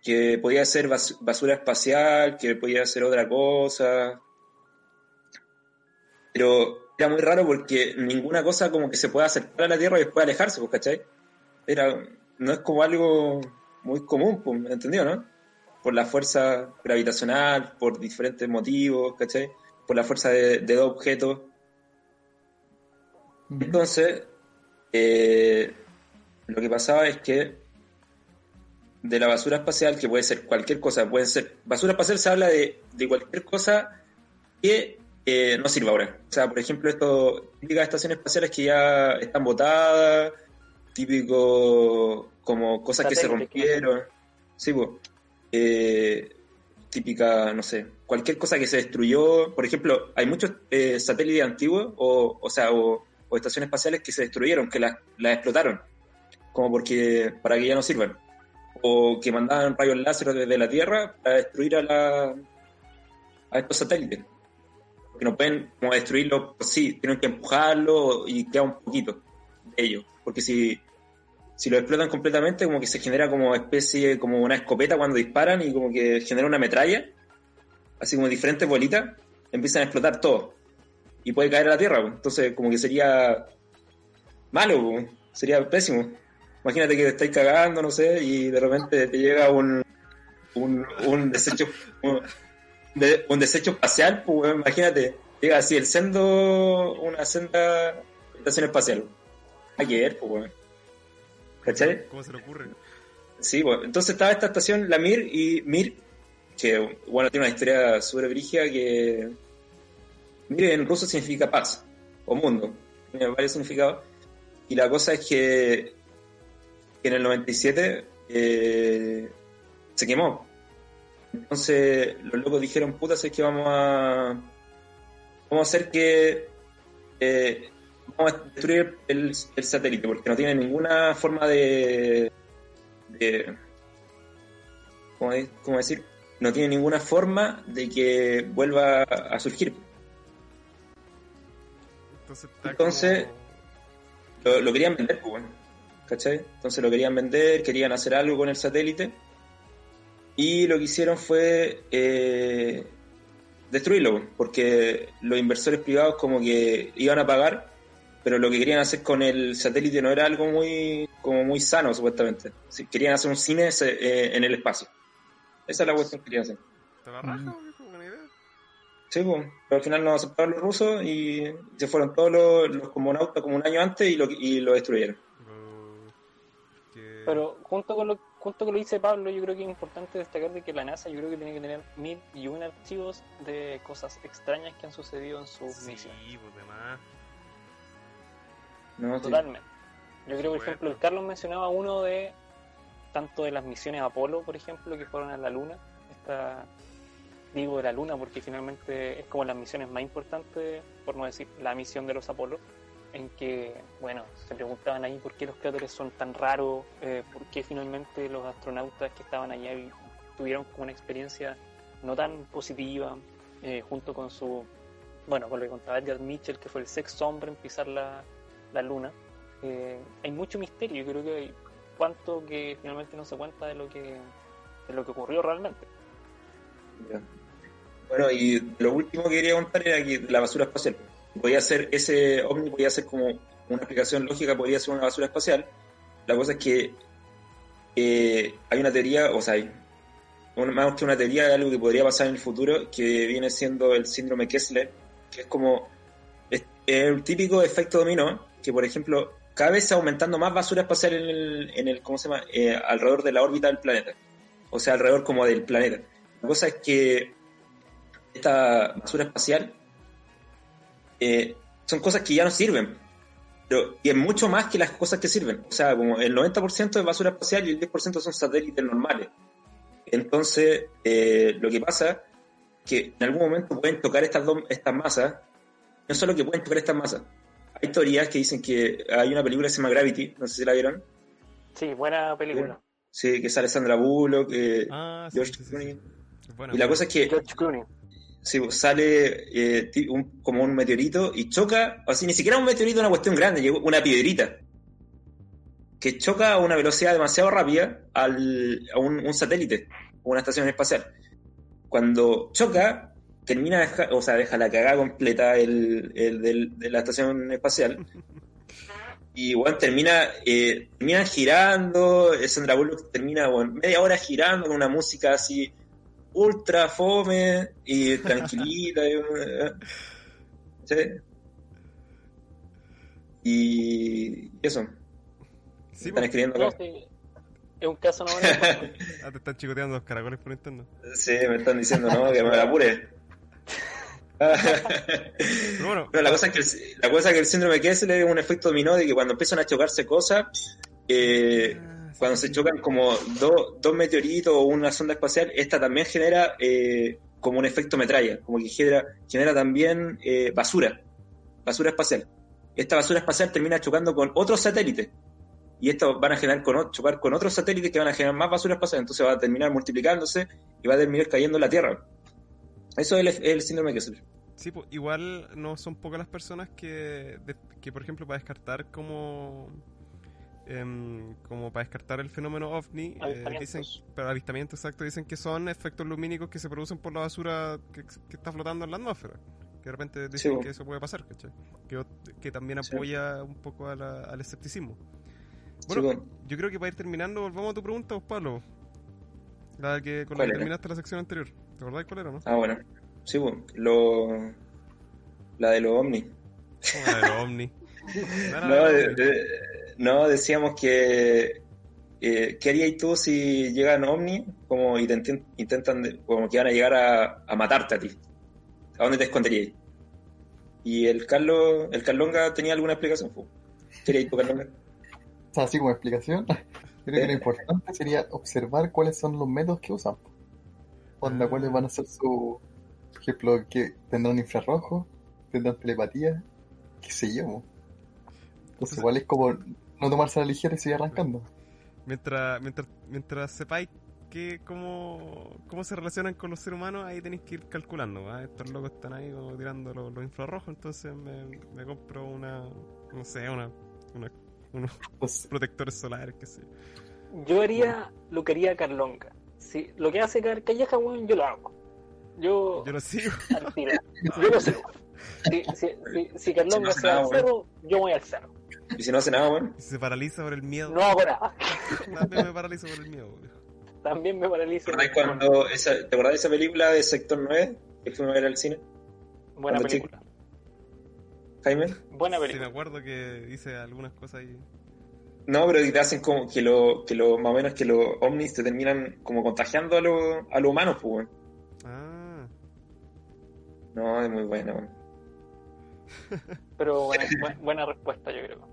que podía ser bas- basura espacial, que podía ser otra cosa. Pero era muy raro porque ninguna cosa como que se pueda acercar a la Tierra y después alejarse, pues, ¿cachai? Era, no es como algo muy común, pues, ¿me entendió, no? Por la fuerza gravitacional, por diferentes motivos, ¿cachai? Por la fuerza de, de dos objetos. Entonces, eh, lo que pasaba es que de la basura espacial, que puede ser cualquier cosa, puede ser. Basura espacial se habla de, de cualquier cosa que eh, no sirva ahora. O sea, por ejemplo, esto, típicas estaciones espaciales que ya están botadas, típico como cosas que se rompieron. Sí, pues. Eh, típica, no sé, cualquier cosa que se destruyó. Por ejemplo, hay muchos eh, satélites antiguos, o, o sea, o, o estaciones espaciales que se destruyeron, que las, explotaron, como porque para que ya no sirvan. O que mandaban rayos láser desde la Tierra para destruir a, la, a estos satélites. Porque no pueden como destruirlo por sí, tienen que empujarlo y queda un poquito de ellos. Porque si, si lo explotan completamente, como que se genera como especie, como una escopeta cuando disparan y como que genera una metralla, así como diferentes bolitas, empiezan a explotar todo. Y puede caer a la Tierra, entonces como que sería malo, sería pésimo. Imagínate que te estáis cagando, no sé, y de repente te llega un, un, un desecho, un, de- un desecho espacial, pues imagínate, llega así el sendo, una senda estación espacial. Ver, pues. ¿Cachai? ¿Cómo se le ocurre? Sí, pues, entonces estaba esta estación, la Mir, y Mir, que bueno, tiene una historia súper brígida que Mir en ruso significa paz, o mundo, tiene varios significados, y la cosa es que en el 97 eh, se quemó. Entonces los locos dijeron, puta, es que vamos a vamos a hacer que eh, vamos a destruir el, el satélite, porque no tiene ninguna forma de de ¿cómo, de- cómo decir? No tiene ninguna forma de que vuelva a surgir. Entonces, está Entonces- como- Lo, lo querían vender, pues, bueno, ¿cachai? Entonces lo querían vender, querían hacer algo con el satélite. Y lo que hicieron fue eh, destruirlo, pues, porque los inversores privados como que iban a pagar, pero lo que querían hacer con el satélite no era algo muy como muy sano, supuestamente. Querían hacer un cine eh, en el espacio. Esa es la cuestión que querían hacer. ¿Te la raja, viejo? Buena idea. Sí, pues, pero al final no aceptaron los rusos y se fueron todos los, los cosmonautas como un año antes y lo, y lo destruyeron. Que- Pero junto con lo junto con lo que dice Pablo, yo creo que es importante destacar de que la NASA yo creo que tiene que tener mil y un archivos de cosas extrañas que han sucedido en sus Sí, misiones. pues demás. ¿no? Sí. Totalmente. Yo creo, por Bueno. ejemplo, el Carlos mencionaba uno de tanto de las misiones Apolo, por ejemplo, que fueron a la Luna. Esta, digo de la Luna porque finalmente es como las misiones más importantes, por no decir la misión de los Apolo, en que, bueno, se preguntaban ahí por qué los cráteres son tan raros, eh, por qué finalmente los astronautas que estaban allá tuvieron como una experiencia no tan positiva, eh, junto con su, bueno, con lo que contaba Edgar Mitchell, que fue el sexto hombre en pisar la, la luna. Eh, hay mucho misterio, yo creo que hay cuanto que finalmente no se cuenta de lo que, de lo que ocurrió realmente. Bueno, y lo último que quería contar era que la basura espacial. Podía ser ese ovni, podía ser como una explicación lógica, podría ser una basura espacial. La cosa es que eh, hay una teoría, o sea, hay una- más que una teoría, hay algo que podría pasar en el futuro, que viene siendo el síndrome Kessler, que es como es, el típico efecto dominó, que por ejemplo, cada vez aumentando más basura espacial en el, en el ¿cómo se llama? Eh, alrededor de la órbita del planeta. O sea, alrededor como del planeta. La cosa es que esta basura espacial eh, son cosas que ya no sirven. Pero, y es mucho más que las cosas que sirven. O sea, como el 90% es basura espacial y el 10% son satélites normales. Entonces, eh, lo que pasa que en algún momento pueden tocar estas, dos, estas masas. No solo que pueden tocar estas masas. Hay teorías que dicen que hay una película que se llama Gravity, no sé si la vieron. Sí, buena película. Sí, que sale Sandra Bullock, eh, Ah, sí, George sí, sí, Clooney. Y la bueno. cosa es que George Clooney. Sí, pues, sale eh, un- como un meteorito y choca, así ni siquiera un meteorito, una cuestión grande, una piedrita que choca a una velocidad demasiado rápida al, a un, un satélite o una estación espacial. Cuando choca, termina, deja- o sea, deja la cagada completa el, el del- de la estación espacial. Y bueno, termina, eh, termina girando, Sandra Bullock termina bueno, media hora girando con una música así ultra fome y tranquilita. y, eh, ¿sí? Y eso, Sí, están escribiendo No, acá. sí, es un caso no ah, te están chicoteando los caracoles por Nintendo. Sí, me están diciendo, no, que me la apure. Pero bueno, Pero la cosa es que el, la cosa es que el síndrome Kessler es un efecto dominó de que cuando empiezan a chocarse cosas, eh, Ah, cuando sí. se chocan como do- dos meteoritos o una sonda espacial, esta también genera eh, como un efecto metralla, como que genera, genera también eh, basura, basura espacial. Esta basura espacial termina chocando con otros satélites. Y estos van a generar con, chocar con otros satélites que van a generar más basura espacial, entonces va a terminar multiplicándose y va a terminar cayendo en la Tierra. Eso es el, el síndrome Kessler. Sí, pues, igual no son pocas las personas que, de- que por ejemplo, para descartar como em, como para descartar el fenómeno ovni, eh, dicen, para avistamiento exacto, dicen que son efectos lumínicos que se producen por la basura que, que está flotando en la atmósfera. Que de repente dicen que eso puede pasar, ¿cachai? Que, que también Sí. apoya un poco a la- al escepticismo. Sí, Bueno, bueno. yo creo que para ir terminando, volvamos a tu pregunta, vos, Pablo. La que, con la ¿Cuál que era? terminaste la sección anterior. ¿Te acordás cuál era, no? Ah, bueno. Sí, pues, lo... la de los ovnis. Como la de los ovni. No, de- de- no, decíamos que. Eh, ¿Qué harías tú si llegan ovnis como y te inten- intentan, como que van a llegar a, a matarte a ti? ¿A dónde te esconderías? Y el Carlos, el Carlonga tenía alguna explicación. ¿Qué harías tú, Carlonga? O sea, así como explicación, creo que lo importante sería observar cuáles son los métodos que usan. Onda, Ah. cuáles van a ser su. Por ejemplo, que tendrán infrarrojo, tendrán telepatía, qué sé yo. Entonces, igual es como no tomarse a la ligera y seguir arrancando. Mientras, mientras, mientras sepáis que cómo, cómo se relacionan con los seres humanos, ahí tenéis que ir calculando. ¿va? Estos locos están ahí como tirando los, infrarrojos, entonces me, me compro una, no sé, una, una- unos Entonces, protectores solares, qué sé yo. Yo haría lo que haría Carlonga. Si lo que hace Car- Calleja, weón, yo lo hago. Yo, Yo lo sigo. al tiro. Yo lo sé. Si, si, si, si Carlonga se va al cerro, yo voy al cerro. Y si no hace nada, bueno. Y se paraliza por el miedo. No hago nada. También me paralizo por el miedo. viejo. También me paralizo. ¿Te acordás cuando esa, ¿Te acordás de esa película de Sector 9 que fuimos a ver al cine? Buena cuando película. Jaime? Buena Sí, me película. acuerdo que dice algunas cosas y... No, pero te hacen como que lo, que lo, más o menos que los ovnis te terminan como contagiando a los a los humanos, pues, weón. Ah, No, es muy bueno, weón. Pero buena, bu- buena respuesta, yo creo.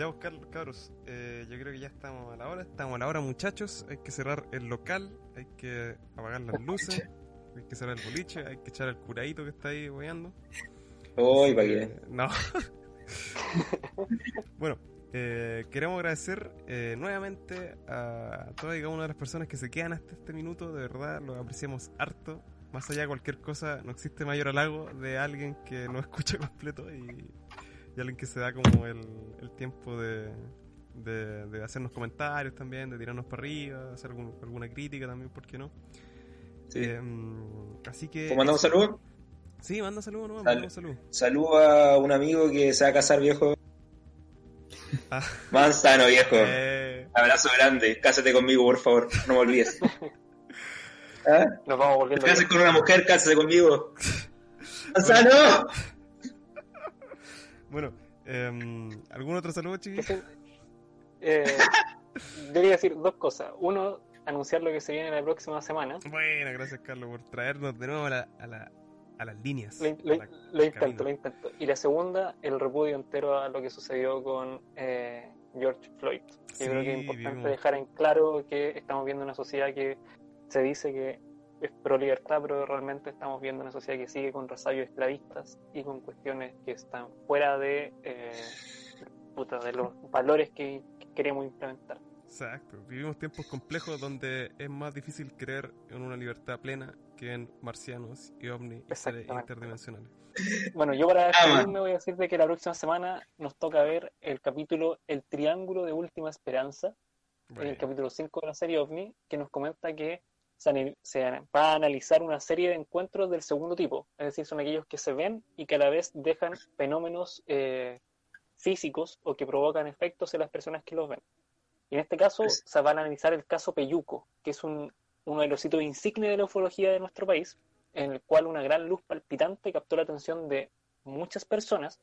Ya buscar, cabros. Eh, yo creo que ya estamos a la hora. Estamos a la hora, muchachos. Hay que cerrar el local. Hay que apagar las luces. Hay que cerrar el boliche. Hay que echar al curadito que está ahí boyando. Uy, ¿para qué? No. bueno, eh, queremos agradecer eh, nuevamente a todas y cada una de las personas que se quedan hasta este minuto. De verdad, lo apreciamos harto. Más allá de cualquier cosa, no existe mayor halago de alguien que no escucha completo y, y alguien que se da como el, el tiempo de, de, de hacernos comentarios también, de tirarnos para arriba, hacer algún- alguna crítica también, ¿por qué no? Sí. Eh, así que... ¿Cómo mandamos saludos? Sí, manda saludos, no, Sal- manda un saludo. Saludo a un amigo que se va a casar, viejo. Ah. Manzano, viejo. Eh, Abrazo grande. Cásate conmigo, por favor. No me olvides. ¿Ah? Nos vamos ¿Te volviendo. casas con una mujer? Cásate conmigo. ¡Manzano! Bueno, em, ¿algún otro saludo, chiquillos? eh, yo quería decir dos cosas. Uno, anunciar lo que se viene la próxima semana. Bueno, gracias, Carlos, por traernos de nuevo a, la- a la- a las líneas. Lo, lo- a la- lo al intento, lo intento. Y la segunda, el repudio entero a lo que sucedió con eh, George Floyd. Yo Sí, creo que es importante vimos. dejar en claro que estamos viendo una sociedad que se dice que es pro libertad, pero realmente estamos viendo una sociedad que sigue con resabios esclavistas y con cuestiones que están fuera de, eh, puta, de los valores que, que queremos implementar. Exacto. Vivimos tiempos complejos donde es más difícil creer en una libertad plena que en marcianos y ovnis y seres Exactamente. interdimensionales. Bueno, yo para Ah, despedirme voy a decir de que la próxima semana nos toca ver el capítulo El Triángulo de Última Esperanza, en Bueno, el capítulo 5 de la serie OVNI, que nos comenta que se, va a analizar una serie de encuentros del segundo tipo, es decir, son aquellos que se ven y que a la vez dejan fenómenos eh, físicos o que provocan efectos en las personas que los ven. Y en este caso se van a analizar el caso Peyuco, que es un, uno de los sitios de la ufología de nuestro país, en el cual una gran luz palpitante captó la atención de muchas personas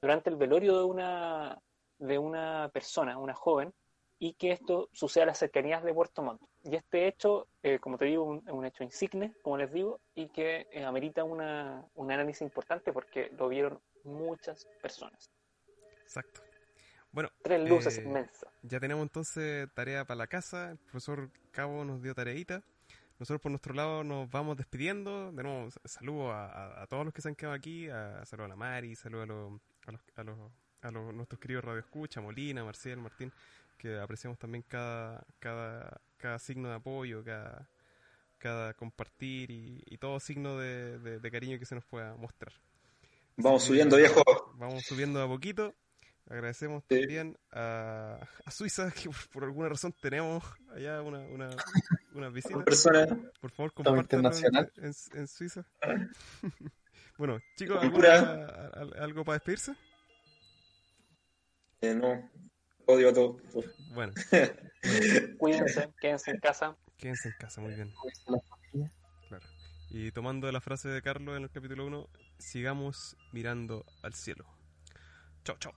durante el velorio de una, de una persona, una joven, y que esto sucede a las cercanías de Puerto Montt. Y este hecho, eh, como te digo, un- es un hecho insigne, como les digo, y que eh, amerita una, un análisis importante porque lo vieron muchas personas. exacto. Bueno, Tres luces Eh, inmensas. ya tenemos entonces tarea para la casa. El profesor Cabo nos dio tareita. Nosotros por nuestro lado nos vamos despidiendo. De nuevo, saludo a, a- a todos los que se han quedado aquí. A, saludo a la Mari, saludo a, los- a, los, a, los, a los- nuestros queridos Radio Escucha, Molina, Marcial, Martín, que apreciamos también cada, cada, cada signo de apoyo, cada, cada compartir y, y todo signo de, de- de cariño que se nos pueda mostrar. Vamos Así que subiendo, viejo. Vamos subiendo a poquito. Agradecemos Sí. también a, a Suiza, que por, por alguna razón tenemos allá una, una, una visita. Por favor, compártanlo en, internacional. en, en Suiza. bueno, chicos, Cultura. ¿alguna- al- ¿algo para despedirse? eh, no. Odio a todos. Bueno, Cuídense, quédense en casa. quédense en casa, muy bien. Claro. Y tomando la frase de Carlos en el capítulo 1, sigamos mirando al cielo. Chao, chao.